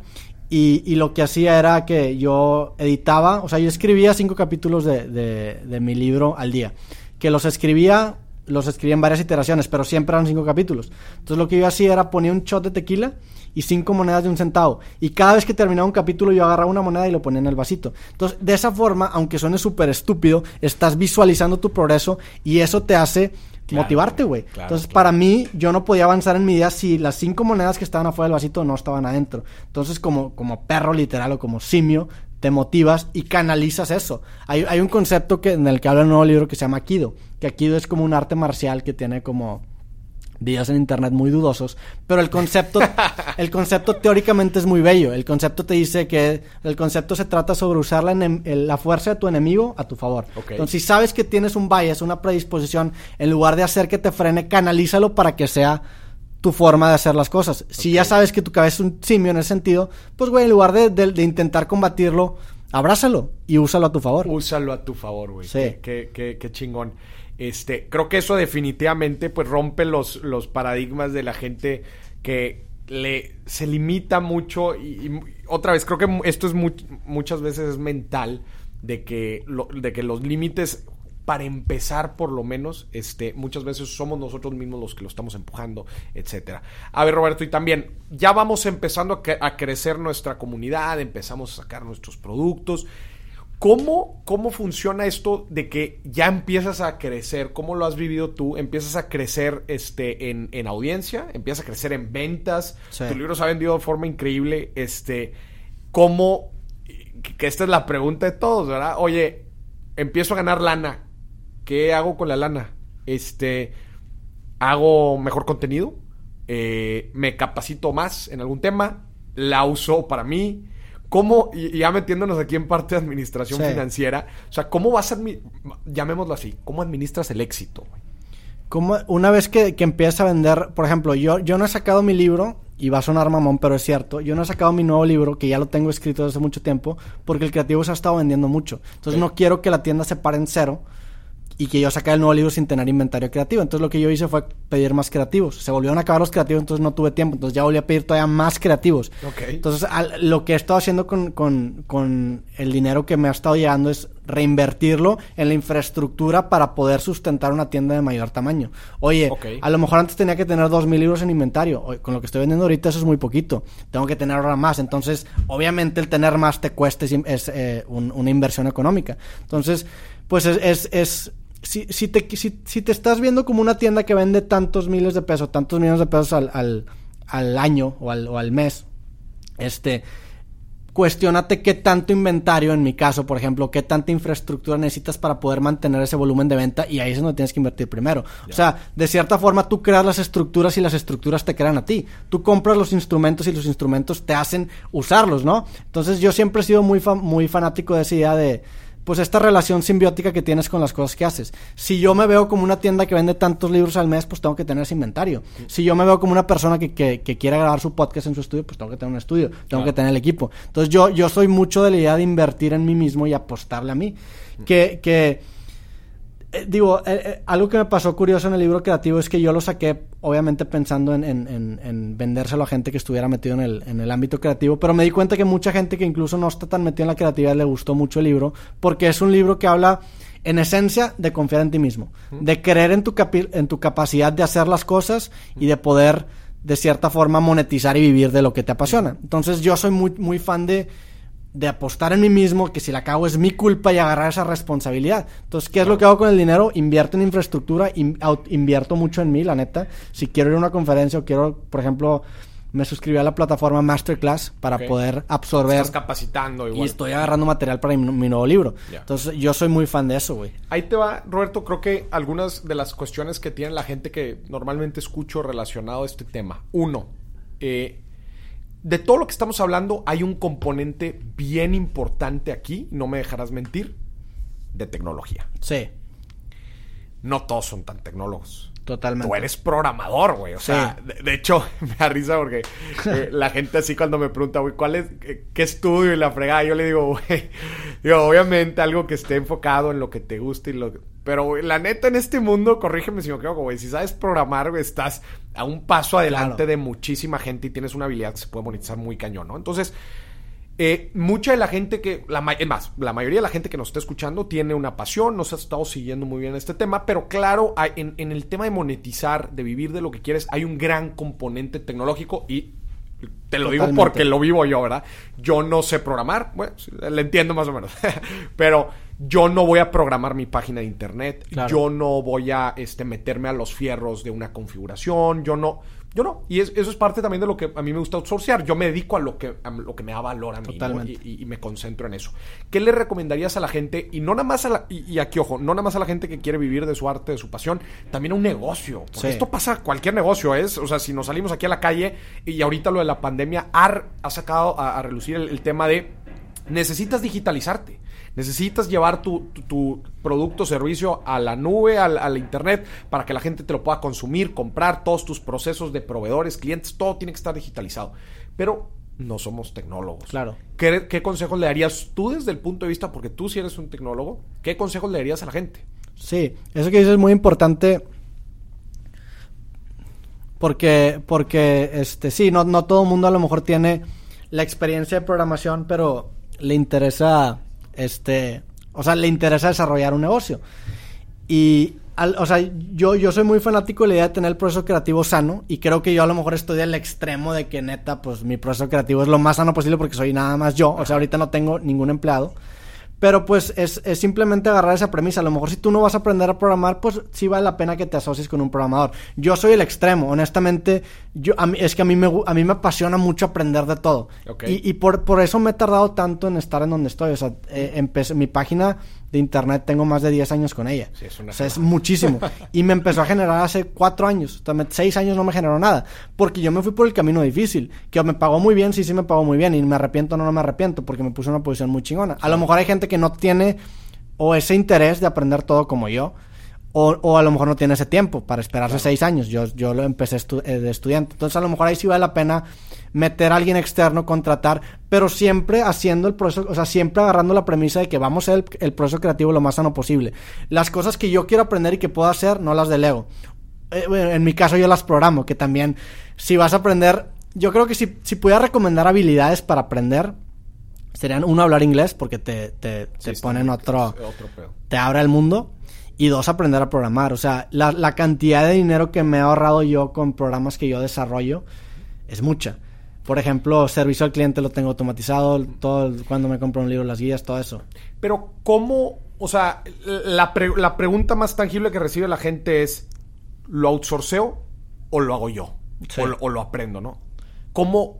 C: y, lo que hacía era que yo editaba, o sea, yo escribía cinco capítulos de, de, mi libro al día. Que los escribía los escribía en varias iteraciones, pero siempre eran cinco capítulos. Entonces lo que yo hacía era poner un shot de tequila y cinco monedas de un centavo. Y cada vez que terminaba un capítulo yo agarraba una moneda y lo ponía en el vasito. Entonces, de esa forma, aunque suene súper estúpido, estás visualizando tu progreso y eso te hace motivarte, güey. Entonces, para mí, yo no podía avanzar en mi vida si las cinco monedas que estaban afuera del vasito no estaban adentro. Entonces, como, como perro literal o como simio, te motivas y canalizas eso. Hay, hay un concepto que, en el que habla un nuevo libro que se llama Kido, que Kido es como un arte marcial que tiene como videos en internet muy dudosos, pero el concepto, el concepto teóricamente es muy bello. El concepto te dice que el concepto se trata sobre usar la, la fuerza de tu enemigo a tu favor. Entonces, si sabes que tienes un bias, una predisposición, en lugar de hacer que te frene, canalízalo para que sea tu forma de hacer las cosas. Si ya sabes que tu cabeza es un simio en ese sentido, pues, güey, en lugar de, de, intentar combatirlo, abrázalo y úsalo a tu favor.
B: Úsalo a tu favor, güey. Sí. Qué, qué, qué chingón. Este, creo que eso definitivamente pues rompe los, los paradigmas de la gente que le se limita mucho y, otra vez creo que esto es muchas veces es mental de que de que los límites para empezar por lo menos, este, muchas veces somos nosotros mismos los que lo estamos empujando, etcétera. A ver, Roberto, y también ya vamos empezando a, a crecer nuestra comunidad, empezamos a sacar nuestros productos. ¿Cómo, ¿Cómo funciona esto de que ya empiezas a crecer? ¿Cómo lo has vivido tú? ¿Empiezas a crecer este, en, en audiencia? ¿Empiezas a crecer en ventas?
C: Sí.
B: Tu libro se ha vendido de forma increíble. Este, ¿Cómo? Que esta es la pregunta de todos, ¿verdad? Oye, empiezo a ganar lana. ¿Qué hago con la lana? Este, hago mejor contenido, eh, me capacito más en algún tema, la uso para mí. ¿Cómo, y ya metiéndonos aquí en parte de administración
C: Sí.
B: financiera, o sea, ¿cómo vas a, llamémoslo así, cómo administras el éxito?
C: Como una vez que, que empiezas a vender, por ejemplo, yo, yo no he sacado mi libro, y va a sonar mamón, pero es cierto, yo no he sacado mi nuevo libro, que ya lo tengo escrito desde hace mucho tiempo, porque el creativo se ha estado vendiendo mucho. Entonces no quiero que la tienda se pare en cero y que yo saque el nuevo libro sin tener inventario creativo. Entonces lo que yo hice fue pedir más creativos. Se volvieron a acabar los creativos, entonces no tuve tiempo. Entonces ya volví a pedir todavía más creativos.
B: Ok.
C: Entonces al- lo que he estado haciendo con, con- con el dinero que me ha estado llegando es reinvertirlo en la infraestructura para poder sustentar una tienda de mayor tamaño. Oye, a lo mejor antes tenía que tener dos mil libros en inventario. Con lo que estoy vendiendo ahorita eso es muy poquito. Tengo que tener ahora más. Entonces, obviamente el tener más te cuesta es, es, eh, un- una inversión económica. Entonces, pues es... es, es- si, si, te, si, si te estás viendo como una tienda que vende tantos miles de pesos, tantos millones de pesos al, al, al año o al, o al mes, este, cuestionate qué tanto inventario, en mi caso, por ejemplo, qué tanta infraestructura necesitas para poder mantener ese volumen de venta y ahí es donde tienes que invertir primero. O sea, de cierta forma tú creas las estructuras y las estructuras te crean a ti. Tú compras los instrumentos y los instrumentos te hacen usarlos, ¿no? Entonces yo siempre he sido muy, muy fanático de esa idea de pues esta relación simbiótica que tienes con las cosas que haces. Si yo me veo como una tienda que vende tantos libros al mes, pues tengo que tener ese inventario. Si yo me veo como una persona que, que, grabar su podcast en su estudio, pues tengo que tener un estudio, tengo
B: Claro.
C: que tener el equipo. Entonces yo, yo soy mucho de la idea de invertir en mí mismo y apostarle a mí. Que, que eh, digo, eh, eh, algo que me pasó curioso en el libro creativo es que yo lo saqué, obviamente pensando en, en- en- en vendérselo a gente que estuviera metido en el, en el ámbito creativo, pero me di cuenta que mucha gente que incluso no está tan metida en la creatividad le gustó mucho el libro, porque es un libro que habla, en esencia, de confiar en ti mismo, de creer en tu, capi- en tu capacidad de hacer las cosas y de poder, de cierta forma, monetizar y vivir de lo que te apasiona. Entonces yo soy muy, muy fan de de apostar en mí mismo, que si la cago es mi culpa y agarrar esa responsabilidad. Entonces, ¿qué es lo que hago con el dinero? Invierto en infraestructura, in- out- invierto mucho en mí, la neta. Si quiero ir a una conferencia o quiero, por ejemplo, me suscribí a la plataforma Masterclass para poder absorber
B: Estás capacitando
C: y estoy agarrando material para mi, mi nuevo libro. Entonces, yo soy muy fan de eso, güey.
B: Ahí te va, Roberto, creo que algunas de las cuestiones que tiene la gente que normalmente escucho relacionado a este tema. Uno, eh, de todo lo que estamos hablando hay un componente bien importante aquí, no me dejarás mentir, de tecnología.
C: Sí,
B: No todos son tan tecnólogos.
C: totalmente.
B: Tú eres programador, güey. O
C: Sí.
B: sea, de, de hecho, me da risa porque eh, la gente así cuando me pregunta, güey, ¿cuál es, qué, qué estudio y la fregada? Yo le digo, güey, digo, obviamente algo que esté enfocado en lo que te guste y lo Pero, güey, la neta, en este mundo, corrígeme si me equivoco, güey, si sabes programar, güey, estás a un paso adelante
C: Claro.
B: de muchísima gente y tienes una habilidad que se puede monetizar muy cañón, ¿no? Entonces, eh, mucha de la gente que, la, es más, la mayoría de la gente que nos está escuchando tiene una pasión, nos ha estado siguiendo muy bien este tema, pero claro, hay- en, en el tema de monetizar, de vivir de lo que quieres, hay un gran componente tecnológico y te lo digo porque lo vivo yo, ¿verdad? Yo no sé programar, bueno, le entiendo más o menos, pero yo no voy a programar mi página de internet,
C: Claro.
B: yo no voy a este, meterme a los fierros de una configuración, yo no, yo no, y es- eso es parte también de lo que a mí me gusta outsourcear, yo me dedico a lo que, a lo que me da valor a mí, y, y- y me concentro en eso. ¿Qué le recomendarías a la gente? Y no nada más a la, y, y aquí ojo, no nada más a la gente que quiere vivir de su arte, de su pasión, también a un negocio, porque
C: Sí.
B: esto pasa a cualquier negocio, es, o sea, si nos salimos aquí a la calle y ahorita lo de la pandemia ha, ha sacado a, a relucir el, el tema de necesitas digitalizarte. Necesitas llevar tu, tu- tu producto o servicio a la nube, al, al internet, para que la gente te lo pueda consumir, comprar, todos tus procesos de proveedores, clientes, todo tiene que estar digitalizado. Pero no somos tecnólogos.
C: Claro.
B: ¿Qué, qué consejos le darías tú desde el punto de vista, porque tú sí eres un tecnólogo, qué consejos le darías a la gente?
C: Sí, eso que dices es muy importante. Porque, porque, este, sí, no, no todo el mundo a lo mejor tiene la experiencia de programación, pero le interesa, este, o sea, le interesa desarrollar un negocio. Y, al- o sea, yo, yo soy muy fanático de la idea de tener el proceso creativo sano y creo que yo a lo mejor estoy del extremo de que neta, pues mi proceso creativo es lo más sano posible porque soy nada más yo. O sea, ahorita no tengo ningún empleado. Pero pues es, es simplemente agarrar esa premisa. A lo mejor si tú no vas a aprender a programar, pues sí vale la pena que te asocies con un programador. Yo soy el extremo, honestamente. Yo, a mí, es que a mí, me, a mí me apasiona mucho aprender de todo. Y, y por, por eso me he tardado tanto en estar en donde estoy. O sea, eh, empecé, mi página de internet tengo más de 10 años con ella.
B: Sí, es una
C: o sea, es muchísimo. y me empezó a generar hace 4 años. O sea, me- 6 años no me generó nada. Porque yo me fui por el camino difícil. Que me pagó muy bien, sí, sí me pagó muy bien. Y me arrepiento, no, no me arrepiento. Porque me puse en una posición muy chingona. A lo mejor hay gente que no tiene o ese interés de aprender todo como yo. O, o a lo mejor no tiene ese tiempo para esperarse seis años. Yo, yo lo empecé estu- eh, de estudiante. Entonces a lo mejor ahí sí vale la pena meter a alguien externo, contratar, pero siempre haciendo el proceso, o sea, siempre agarrando la premisa de que vamos a hacer el, el proceso creativo lo más sano posible. Las cosas que yo quiero aprender y que puedo hacer, no las delego. Eh, bueno, en mi caso yo las programo, que también, si vas a aprender, yo creo que si, si pudiera recomendar habilidades para aprender, serían uno, hablar inglés, porque te, te, te
B: Sí,
C: ponen otro
B: otro
C: te abre el mundo. Y dos, aprender a programar. O sea, la, la cantidad de dinero que me he ahorrado yo con programas que yo desarrollo es mucha. Por ejemplo, servicio al cliente lo tengo automatizado, todo cuando me compro un libro, las guías, todo eso.
B: Pero, ¿cómo? O sea, la, pre- la pregunta más tangible que recibe la gente es: ¿lo outsourceo o lo hago yo?
C: Sí.
B: O, lo, o lo aprendo, ¿no? ¿Cómo,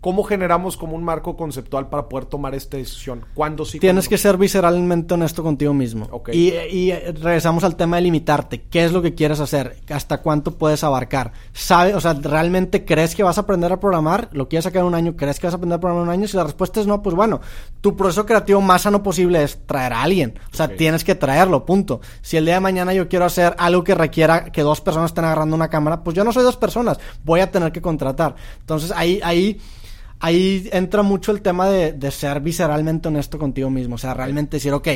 B: ¿Cómo generamos como un marco conceptual para poder tomar esta decisión? ¿Cuándo sí?
C: Tienes que ser visceralmente honesto contigo mismo.
B: Ok.
C: Y, y, regresamos al tema de limitarte. ¿Qué es lo que quieres hacer? ¿Hasta cuánto puedes abarcar? ¿Sabe, o sea, realmente crees que vas a aprender a programar? ¿Lo quieres sacar en un año? ¿Crees que vas a aprender a programar en un año? Si la respuesta es no, pues bueno, tu proceso creativo más sano posible es traer a alguien. O sea, tienes que traerlo, punto. Si el día de mañana yo quiero hacer algo que requiera que dos personas estén agarrando una cámara, pues yo no soy dos personas. Voy a tener que contratar. Entonces ahí, ahí ahí entra mucho el tema de, de ser visceralmente honesto contigo mismo. O sea, realmente decir, ok,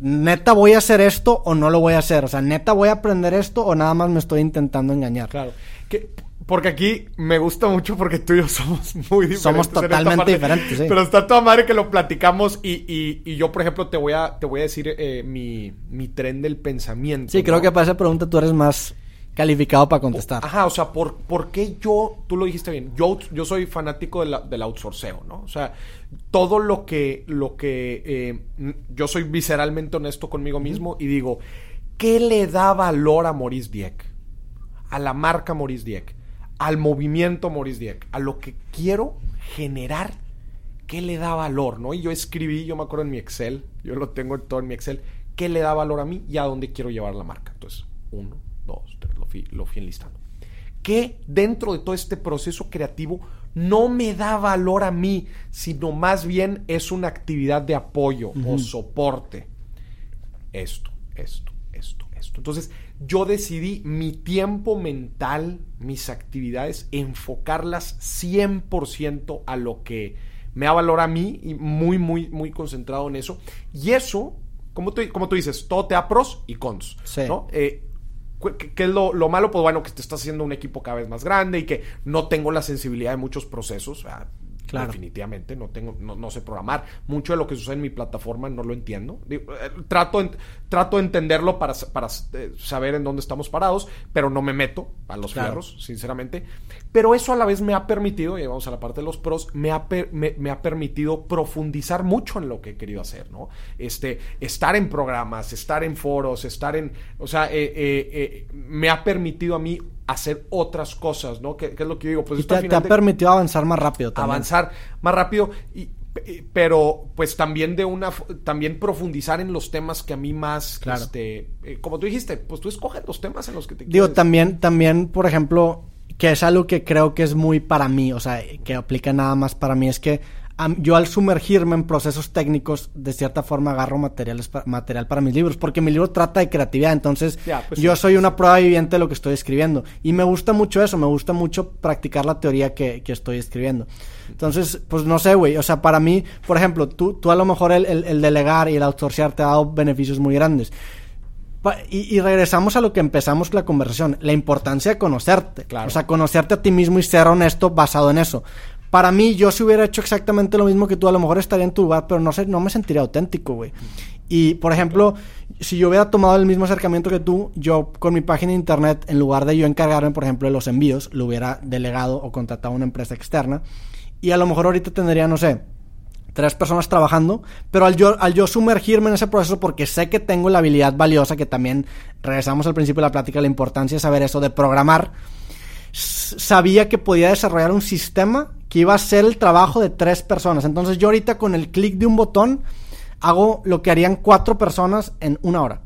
C: neta voy a hacer esto o no lo voy a hacer. O sea, neta voy a aprender esto o nada más me estoy intentando engañar.
B: Claro. Que- porque aquí me gusta mucho porque tú y yo somos muy diferentes.
C: Somos totalmente
B: parte.
C: diferentes, sí.
B: Pero está toda madre que lo platicamos y, y- y yo, por ejemplo, te voy a, te voy a decir eh, mi, mi tren del pensamiento.
C: Sí, creo que para esa pregunta tú eres más calificado para contestar.
B: Ajá, o sea, ¿por, por qué yo, tú lo dijiste bien, yo, yo soy fanático de la- del outsourceo, ¿no? O sea, todo lo que, lo que, eh, yo soy visceralmente honesto conmigo mismo y digo, ¿qué le da valor a Maurice Dieck? A la marca Maurice Dieck, al movimiento Maurice Dieck, a lo que quiero generar, ¿qué le da valor, no? Y yo escribí, yo me acuerdo en mi Excel, yo lo tengo todo en mi Excel, ¿qué le da valor a mí y a dónde quiero llevar la marca? Entonces, uno, dos, tres, lo fui, lo fui enlistando. ¿Qué dentro de todo este proceso creativo no me da valor a mí, sino más bien es una actividad de apoyo o soporte? Esto, esto, esto, esto. Entonces, yo decidí mi tiempo mental, mis actividades, enfocarlas 100% a lo que me da valor a mí y muy, muy, muy concentrado en eso. Y eso, como tú, como tú dices, todo te da pros y cons.
C: Sí.
B: ¿no? Eh, ¿Qué es lo, lo malo? Pues bueno, que te estás haciendo un equipo cada vez más grande y que no tengo la sensibilidad de muchos procesos.
C: Claro.
B: Definitivamente, no tengo, no, no sé programar. Mucho de lo que sucede en mi plataforma no lo entiendo. Digo, eh, trato, en- trato de entenderlo para, para eh, saber en dónde estamos parados, pero no me meto a los
C: Claro.
B: fierros, sinceramente. Pero eso a la vez me ha permitido, y vamos a la parte de los pros, me ha, per- me, me ha permitido profundizar mucho en lo que he querido hacer, ¿no? Este, estar en programas, estar en foros, estar en, o sea, eh, me ha permitido a mí hacer otras cosas, ¿no? ¿Qué, qué es lo que yo digo? Pues
C: y te, te ha permitido avanzar más rápido también.
B: avanzar más rápido y pero pues también de una también profundizar en los temas que a mí más
C: Claro.
B: este eh, como tú dijiste pues tú escoges los temas en los que te
C: Digo,
B: quieres-
C: también, también, por ejemplo, que es algo que creo que es muy para mí, o sea, que aplica nada más para mí, es que yo al sumergirme en procesos técnicos, de cierta forma agarro materiales pa- material para mis libros, porque mi libro trata de creatividad, entonces
B: pues
C: yo
B: sí,
C: soy una prueba viviente de lo que estoy escribiendo. Y me gusta mucho eso, me gusta mucho practicar la teoría que, que estoy escribiendo. Entonces, pues no sé, güey, o sea, para mí, por ejemplo, tú, tú a lo mejor el, el- el delegar y el outsourcear te ha dado beneficios muy grandes. Y regresamos a lo que empezamos la conversación, la importancia de conocerte.
B: Claro.
C: O sea, conocerte a ti mismo y ser honesto basado en eso. Para mí, yo si hubiera hecho exactamente lo mismo que tú, a lo mejor estaría en tu lugar, pero no sé, no me sentiría auténtico, güey. Y, por ejemplo, si yo hubiera tomado el mismo acercamiento que tú, yo con mi página de internet, en lugar de yo encargarme, por ejemplo, de los envíos, lo hubiera delegado o contratado a una empresa externa. Y a lo mejor ahorita tendría, no sé, tres personas trabajando, pero al yo, al yo sumergirme en ese proceso porque sé que tengo la habilidad valiosa, que también regresamos al principio de la plática, la importancia de saber eso, de programar, sabía que podía desarrollar un sistema que iba a ser el trabajo de tres personas. Entonces yo ahorita con el clic de un botón hago lo que harían cuatro personas en una hora.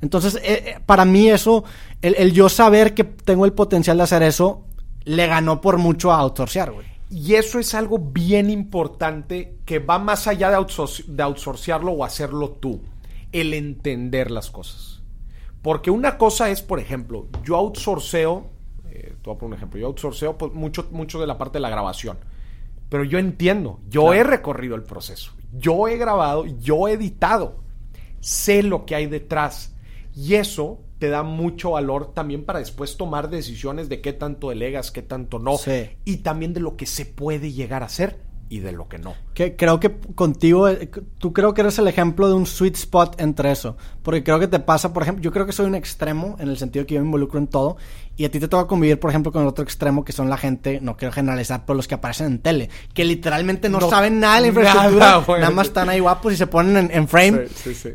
C: Entonces, eh, eh, para mí eso, el, yo saber que tengo el potencial de hacer eso, le ganó por mucho a outsourcear, güey.
B: Y eso es algo bien importante que va más allá de, outsourcearlo o hacerlo tú. El entender las cosas. Porque una cosa es, por ejemplo, yo outsourceo, eh, te voy a poner un ejemplo, yo outsourceo pues, mucho, mucho de la parte de la grabación. Pero yo entiendo, yo he recorrido el proceso, yo he grabado, yo he editado, sé lo que hay detrás. Y eso te da mucho valor también para después tomar decisiones de qué tanto delegas, qué tanto no. Y también de lo que se puede llegar a hacer y de lo que no.
C: Que creo que contigo, eh, tú creo que eres el ejemplo de un sweet spot entre eso. Porque creo que te pasa, por ejemplo, yo creo que soy un extremo en el sentido que yo me involucro en todo. Y a ti te toca convivir, por ejemplo, con el otro extremo que son la gente, no quiero generalizar, pero los que aparecen en tele. Que literalmente no, saben nada de la infraestructura. Nada, más están ahí guapos y se ponen en, frame.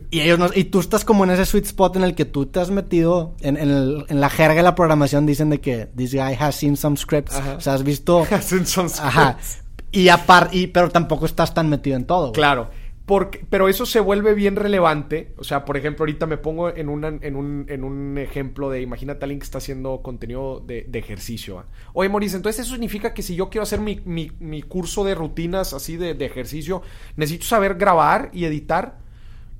C: Y ellos no, y tú estás como en ese sweet spot en el que tú te has metido en, en, la jerga de la programación. Dicen de que this guy has seen some scripts. O sea, has visto.
B: Has seen some scripts.
C: Ajá. Y, apar y pero tampoco estás tan metido en todo.
B: Claro. Porque, pero eso se vuelve bien relevante. O sea, por ejemplo, ahorita me pongo en, en, un, en un ejemplo de, imagínate a alguien que está haciendo contenido de, ejercicio. Oye, Maurice, entonces eso significa que si yo quiero hacer mi, mi, curso de rutinas así de, de ejercicio, necesito saber grabar y editar.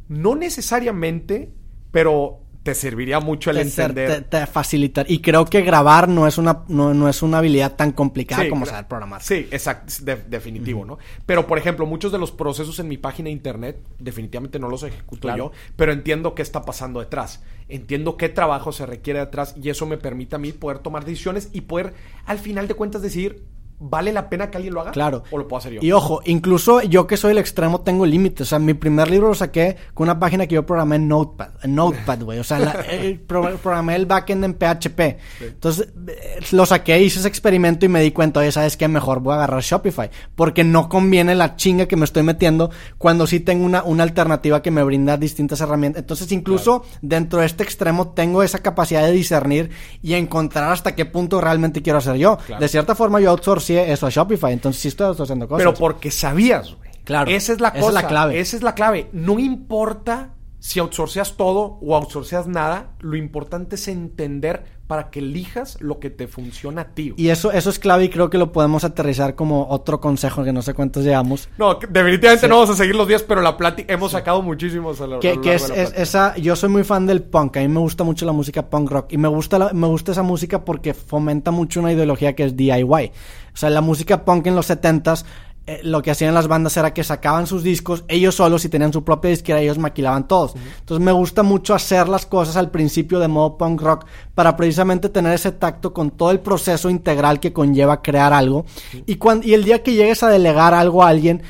B: No necesariamente, pero te serviría mucho el entender.
C: Te, facilitar. Y creo que grabar no es una, no, es una habilidad tan complicada como saber programar.
B: Sí, exacto, definitivo, ¿no? Pero, por ejemplo, muchos de los procesos en mi página de internet, definitivamente no los ejecuto yo, pero entiendo qué está pasando detrás. Entiendo qué trabajo se requiere detrás y eso me permite a mí poder tomar decisiones y poder, al final de cuentas, decir, ¿Vale la pena que alguien lo haga?
C: Claro.
B: ¿O lo puedo hacer yo?
C: Y ojo, incluso yo que soy el extremo tengo límites. O sea, mi primer libro lo saqué con una página que yo programé en Notepad. En Notepad, güey. O sea, el, programé el backend en PHP. Entonces, eh, lo saqué, hice ese experimento y me di cuenta, oye, ¿sabes qué? Mejor voy a agarrar Shopify. Porque no conviene la chinga que me estoy metiendo cuando sí tengo una, una alternativa que me brinda distintas herramientas. Entonces, incluso dentro de este extremo tengo esa capacidad de discernir y encontrar hasta qué punto realmente quiero hacer yo. De cierta forma, yo outsource eso a Shopify. Entonces sí estoy haciendo cosas.
B: Pero porque sabías, güey.
C: Claro.
B: Esa es la cosa.
C: Esa es la clave.
B: Esa es la clave. No importa si outsourceas todo o outsourceas nada, lo importante es entender para que elijas lo que te funciona a ti.
C: Y eso, eso es clave y creo que lo podemos aterrizar como otro consejo que no sé cuántos llevamos.
B: No, definitivamente no vamos a seguir los días, pero la plática hemos sacado muchísimos a
C: lo, que, que es, esa, yo soy muy fan del punk, a mí me gusta mucho la música punk rock y me gusta, me gusta esa música porque fomenta mucho una ideología que es DIY. O sea, la música punk en los 70s eh, lo que hacían las bandas era que sacaban sus discos ellos solos y tenían su propia disquera, ellos maquilaban todos. Entonces me gusta mucho hacer las cosas al principio de modo punk rock para precisamente tener ese tacto con todo el proceso integral que conlleva crear algo. y, cuando, y el día que llegues a delegar algo a alguien,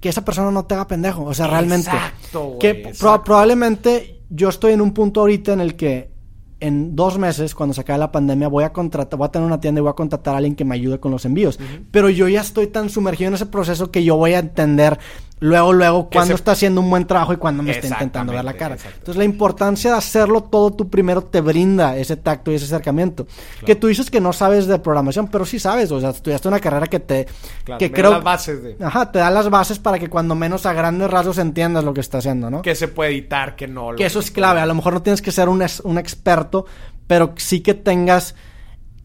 C: que esa persona no te haga pendejo. O sea, realmente. que probablemente yo estoy en un punto ahorita en el que en dos meses, cuando se acabe la pandemia, voy a contratar, voy a tener una tienda y voy a contratar a alguien que me ayude con los envíos. Pero yo ya estoy tan sumergido en ese proceso que yo voy a entender luego, luego, cuando está haciendo un buen trabajo y cuando me está intentando ver la cara. Entonces, la importancia de hacerlo todo tú primero te brinda ese tacto y ese acercamiento. Que tú dices que no sabes de programación, pero sí sabes. O sea, estudiaste una carrera que te. que creo.
B: las bases de.
C: Ajá, te da las bases para que cuando menos a grandes rasgos entiendas lo que está haciendo, ¿no?
B: Que se puede editar, que no.
C: Que eso es clave. A lo mejor no tienes que ser un, un experto, pero sí que tengas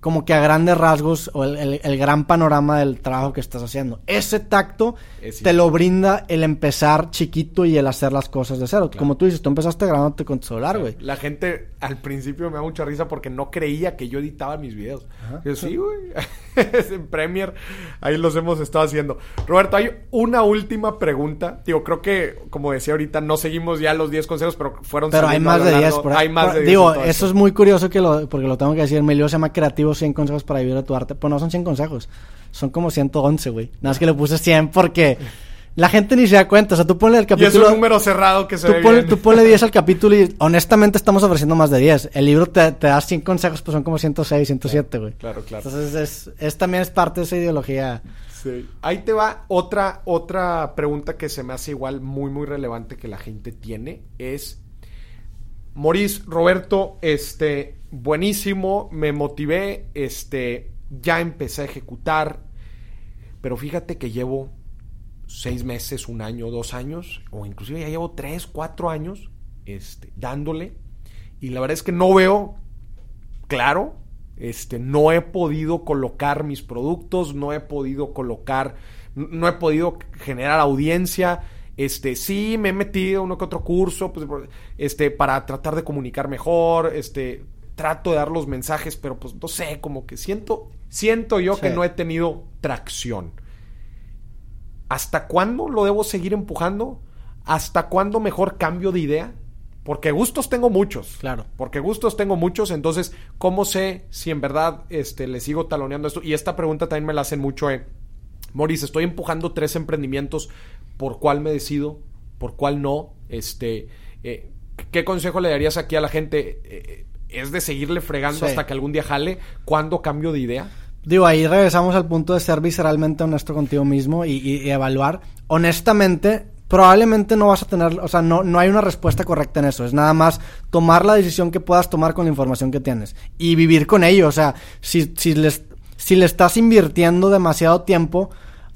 C: como que a grandes rasgos o el, gran panorama del trabajo que estás haciendo. Ese tacto te lo brinda el empezar chiquito y el hacer las cosas de cero. Como tú dices, tú empezaste grabándote con tu celular, güey.
B: La gente al principio me da mucha risa porque no creía que yo editaba mis videos. Yo sí, güey. en Premiere ahí los hemos estado haciendo. Roberto, hay una última pregunta. Digo, creo que, como decía ahorita, no seguimos ya los 10 consejos, pero fueron
C: Pero hay más de 10
B: Hay más de 10
C: Digo, eso es muy curioso que lo, porque lo tengo que decir. Melio se llama Creativo capítulo 100 consejos para vivir de tu arte. Pues no son 100 consejos, son como 111, güey. Nada más que le puse 100 porque la gente ni se da cuenta. O sea, tú ponle el capítulo.
B: Y es un número cerrado que se
C: tú
B: ve
C: ponle,
B: bien.
C: tú ponle 10 al capítulo y honestamente estamos ofreciendo más de 10. El libro te, te da 100 consejos, pues son como 106, 107, güey.
B: Claro, claro.
C: Entonces es, es también es parte de esa ideología.
B: Sí. Ahí te va otra, otra pregunta que se me hace igual muy, muy relevante que la gente tiene. Es, Maurice, Roberto, este, buenísimo, me motivé, este, ya empecé a ejecutar, pero fíjate que llevo seis meses, un año, dos años, o inclusive ya llevo tres, cuatro años, este, dándole, y la verdad es que no veo claro, este, no he podido colocar mis productos, no he podido colocar, no he podido generar audiencia. Este, sí, me he metido uno que otro curso, pues, este, para tratar de comunicar mejor, este, trato de dar los mensajes, pero pues no sé, como que siento, siento yo
C: Sí.
B: que no he tenido tracción. ¿Hasta cuándo lo debo seguir empujando? ¿Hasta cuándo mejor cambio de idea? Porque gustos tengo muchos.
C: Claro.
B: Porque gustos tengo muchos. Entonces, ¿cómo sé si en verdad este, le sigo taloneando esto? Y esta pregunta también me la hacen mucho, eh. Maurice, estoy empujando tres emprendimientos. ¿Por cuál me decido? ¿Por cuál no? Este, eh, ¿Qué consejo le darías aquí a la gente? Eh, ¿Es de seguirle fregando
C: Sí.
B: hasta que algún día jale? ¿Cuándo cambio de idea?
C: Digo, ahí regresamos al punto de ser visceralmente honesto contigo mismo y, y- y evaluar. Honestamente, probablemente no vas a tener, o sea, no, no hay una respuesta correcta en eso. Es nada más tomar la decisión que puedas tomar con la información que tienes y vivir con ello. O sea, si, si, les, si le estás invirtiendo demasiado tiempo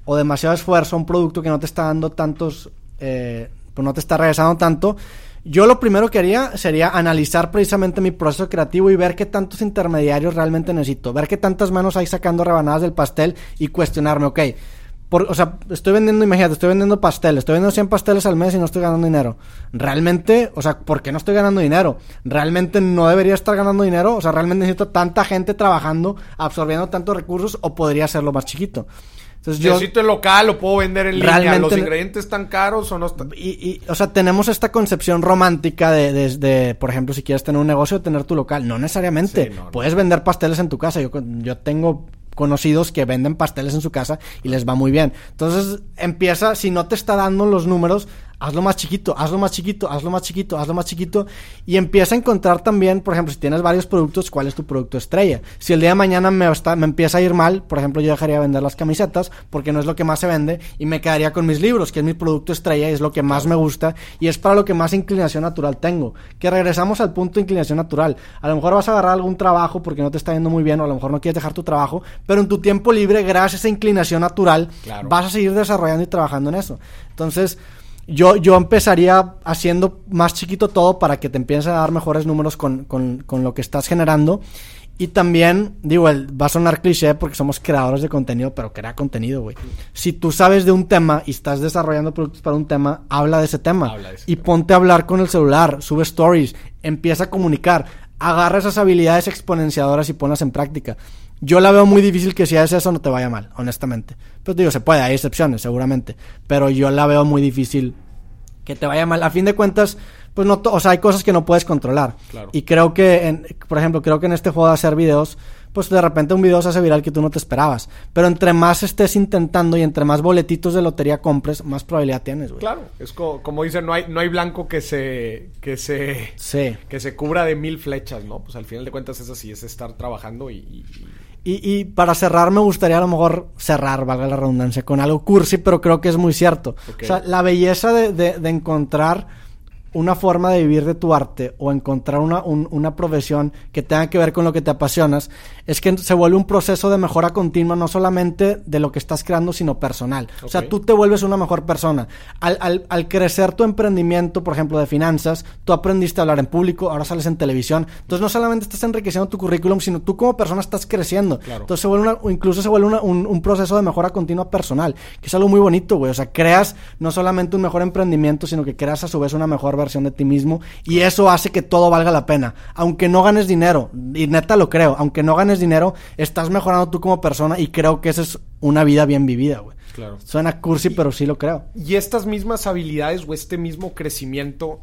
C: o demasiado esfuerzo a un producto que no te está dando tantos, eh, pues no te está regresando tanto, yo lo primero que haría sería analizar precisamente mi proceso creativo y ver qué tantos intermediarios realmente necesito, ver qué tantas manos hay sacando rebanadas del pastel y cuestionarme, ok, por, o sea, estoy vendiendo, imagínate, estoy vendiendo pasteles, estoy vendiendo 100 pasteles al mes y no estoy ganando dinero. Realmente, o sea, ¿por qué no estoy ganando dinero? ¿Realmente no debería estar ganando dinero? O sea, ¿realmente necesito tanta gente trabajando, absorbiendo tantos recursos o podría hacerlo más chiquito? Entonces yo...
B: Necesito el local, lo puedo vender en línea. ¿Los ingredientes están caros o no están?
C: Y, y, o sea, tenemos esta concepción romántica de, de- de, por ejemplo, si quieres tener un negocio, tener tu local. No necesariamente.
B: Sí, no, no.
C: Puedes vender pasteles en tu casa. Yo, yo tengo conocidos que venden pasteles en su casa y les va muy bien. Entonces, empieza, si no te está dando los números, hazlo más chiquito, hazlo más chiquito, hazlo más chiquito, hazlo más chiquito. Y empieza a encontrar también, por ejemplo, si tienes varios productos, cuál es tu producto estrella. Si el día de mañana me, está- me empieza a ir mal, por ejemplo, yo dejaría de vender las camisetas porque no es lo que más se vende y me quedaría con mis libros, que es mi producto estrella y es lo que más me gusta y es para lo que más inclinación natural tengo. Que regresamos al punto de inclinación natural. A lo mejor vas a agarrar algún trabajo porque no te está yendo muy bien o a lo mejor no quieres dejar tu trabajo, pero en tu tiempo libre, gracias a esa inclinación natural,
B: Claro.
C: vas a seguir desarrollando y trabajando en eso. Entonces, yo, yo empezaría haciendo más chiquito todo para que te empieces a dar mejores números con, con- con lo que estás generando. Y también, digo, el- va a sonar cliché porque somos creadores de contenido, pero crea contenido, güey. Si tú sabes de un tema y estás desarrollando productos para un tema, habla de ese tema.
B: Habla de ese
C: y
B: tema.
C: ponte a hablar con el celular, sube stories, empieza a comunicar, agarra esas habilidades exponenciadoras y ponlas en práctica. Yo la veo muy difícil que si haces eso no te vaya mal, honestamente. Pues digo, se puede, hay excepciones, seguramente. Pero yo la veo muy difícil que te vaya mal. A fin de cuentas, pues no, o sea, hay cosas que no puedes controlar.
B: Claro.
C: Y creo que, en- por ejemplo, creo que en este juego de hacer videos, pues de repente un video se hace viral que tú no te esperabas. Pero entre más estés intentando y entre más boletitos de lotería compres, más probabilidad tienes, güey.
B: Claro, es co- como dicen, no hay, no hay blanco que se, que se,
C: Sí.
B: que se cubra de mil flechas, ¿no? Pues al final de cuentas es así, es estar trabajando y, y- y-
C: Y, para cerrar, me gustaría a lo mejor cerrar, valga la redundancia, con algo cursi, pero creo que es muy cierto. O sea, la belleza de, de- de encontrar una forma de vivir de tu arte o encontrar una, un- una profesión que tenga que ver con lo que te apasionas, es que se vuelve un proceso de mejora continua, no solamente de lo que estás creando, sino personal. O sea, tú te vuelves una mejor persona. Al, al- al crecer tu emprendimiento, por ejemplo, de finanzas, tú aprendiste a hablar en público, ahora sales en televisión. Entonces, no solamente estás enriqueciendo tu currículum, sino tú como persona estás creciendo.
B: Claro.
C: Entonces, se vuelve una- incluso se vuelve una- un, un proceso de mejora continua personal, que es algo muy bonito, güey. O sea, creas no solamente un mejor emprendimiento, sino que creas a su vez una mejor versión de ti mismo y eso hace que todo valga la pena. Aunque no ganes dinero, y neta lo creo, aunque no ganes dinero, estás mejorando tú como persona y creo que esa es una vida bien vivida, güey.
B: Claro.
C: Suena cursi, pero sí lo creo.
B: Y estas mismas habilidades o este mismo crecimiento,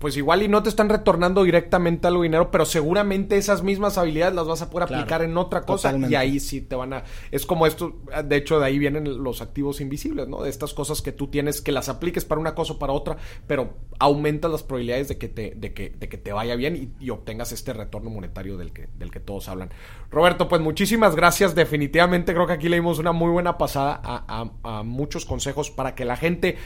B: pues igual y no te están retornando directamente algo dinero, pero seguramente esas mismas habilidades las vas a poder aplicar en otra cosa y ahí sí te van a... Es como esto, de hecho de ahí vienen los activos invisibles, ¿no? De estas cosas que tú tienes que las apliques para una cosa o para otra, pero aumentas las probabilidades de que te, de que, de que te vaya bien y, obtengas este retorno monetario del que, del que todos hablan. Roberto, pues muchísimas gracias. Definitivamente creo que aquí le dimos una muy buena pasada a, a muchos consejos para que la gente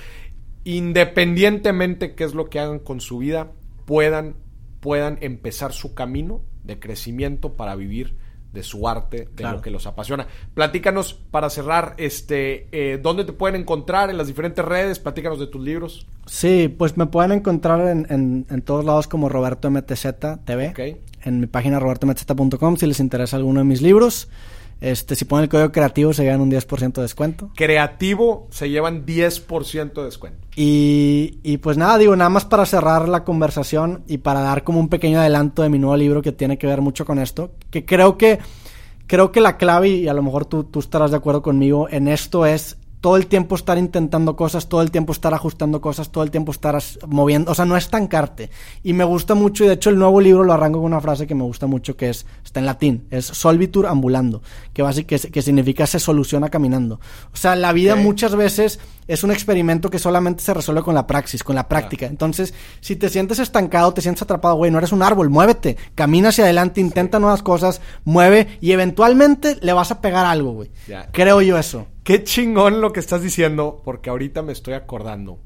B: independientemente qué es lo que hagan con su vida, puedan, puedan empezar su camino de crecimiento para vivir de su arte, de lo que los apasiona. Platícanos para cerrar, este, eh, ¿dónde te pueden encontrar en las diferentes redes? Platícanos de tus libros.
C: Sí, pues me pueden encontrar en, en, todos lados como Roberto MTZ TV. En mi página robertomtz.com si les interesa alguno de mis libros. Este, si ponen el código creativo se llevan un 10% de descuento.
B: Creativo se llevan 10% de descuento.
C: Y, y pues nada, digo, nada más para cerrar la conversación y para dar como un pequeño adelanto de mi nuevo libro que tiene que ver mucho con esto, que creo que creo que la clave, y a lo mejor tú, tú estarás de acuerdo conmigo, en esto es todo el tiempo estar intentando cosas, todo el tiempo estar ajustando cosas, todo el tiempo estar moviendo, o sea, no estancarte. Y me gusta mucho, y de hecho el nuevo libro lo arranco con una frase que me gusta mucho, que es, está en latín, es solvitur ambulando, que, básicamente, que significa se soluciona caminando. O sea, la vida muchas veces es un experimento que solamente se resuelve con la praxis, con la práctica. Entonces, si te sientes estancado, te sientes atrapado, güey, no eres un árbol, muévete, camina hacia adelante, intenta nuevas cosas, mueve y eventualmente le vas a pegar algo, güey. Creo yo eso.
B: Qué chingón lo que estás diciendo, porque ahorita me estoy acordando.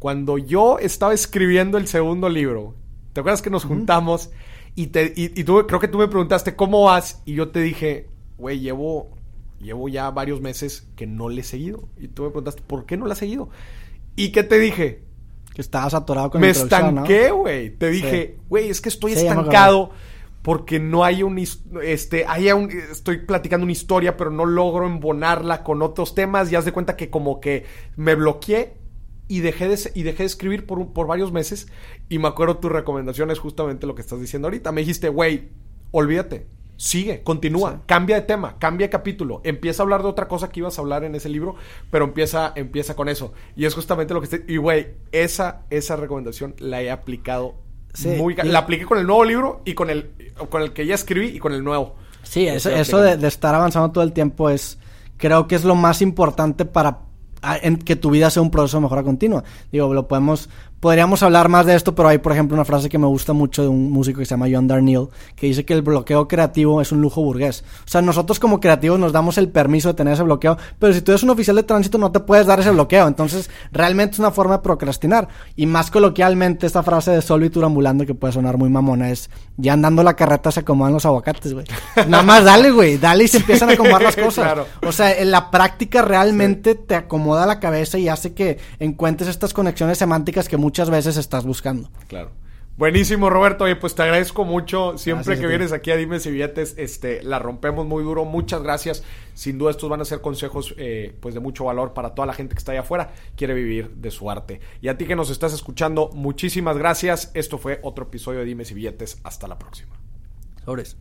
B: Cuando yo estaba escribiendo el segundo libro, ¿te acuerdas que nos juntamos? Y, te, y, tú, creo que tú me preguntaste cómo vas, y yo te dije, güey, llevo, llevo ya varios meses que no le he seguido. Y tú me preguntaste, ¿por qué no le has seguido? ¿Y qué te dije?
C: Que estabas atorado con
B: Me estanqué, güey. Te dije, güey, es que estoy estancado porque no hay un este hay un, estoy platicando una historia pero no logro embonarla con otros temas y haz de cuenta que como que me bloqueé y dejé de, y dejé de escribir por, por varios meses y me acuerdo tu recomendación es justamente lo que estás diciendo ahorita. Me dijiste güey olvídate sigue continúa cambia de tema cambia de capítulo empieza a hablar de otra cosa que ibas a hablar en ese libro pero empieza empieza con eso y es justamente lo que estoy y güey esa esa recomendación la he aplicado la apliqué con el nuevo libro y con el, con el que ya escribí y con el nuevo.
C: Sí, eso, eso de, de, estar avanzando todo el tiempo es, creo que es lo más importante para en que tu vida sea un proceso de mejora continua. Digo, lo podemos Podríamos hablar más de esto, pero hay, por ejemplo, una frase que me gusta mucho de un músico que se llama John Darnielle, que dice que el bloqueo creativo es un lujo burgués. O sea, nosotros como creativos nos damos el permiso de tener ese bloqueo, pero si tú eres un oficial de tránsito no te puedes dar ese bloqueo. Entonces, realmente es una forma de procrastinar. Y más coloquialmente, esta frase de solvitur ambulando, que puede sonar muy mamona, es ya andando la carreta se acomodan los aguacates, güey. Nada más dale, güey, dale y se empiezan a acomodar las cosas. O sea, en la práctica realmente te acomoda la cabeza y hace que encuentres estas conexiones semánticas que muchas muchas veces estás buscando.
B: Claro. Buenísimo, Roberto. y pues te agradezco mucho. Siempre que vienes aquí a Dime si billetes, este, la rompemos muy duro. Muchas gracias. Sin duda, estos van a ser consejos eh, pues de mucho valor para toda la gente que está allá afuera, quiere vivir de su arte. Y a ti que nos estás escuchando, muchísimas gracias. Esto fue otro episodio de Dime si billetes. Hasta la próxima.
C: Sobres.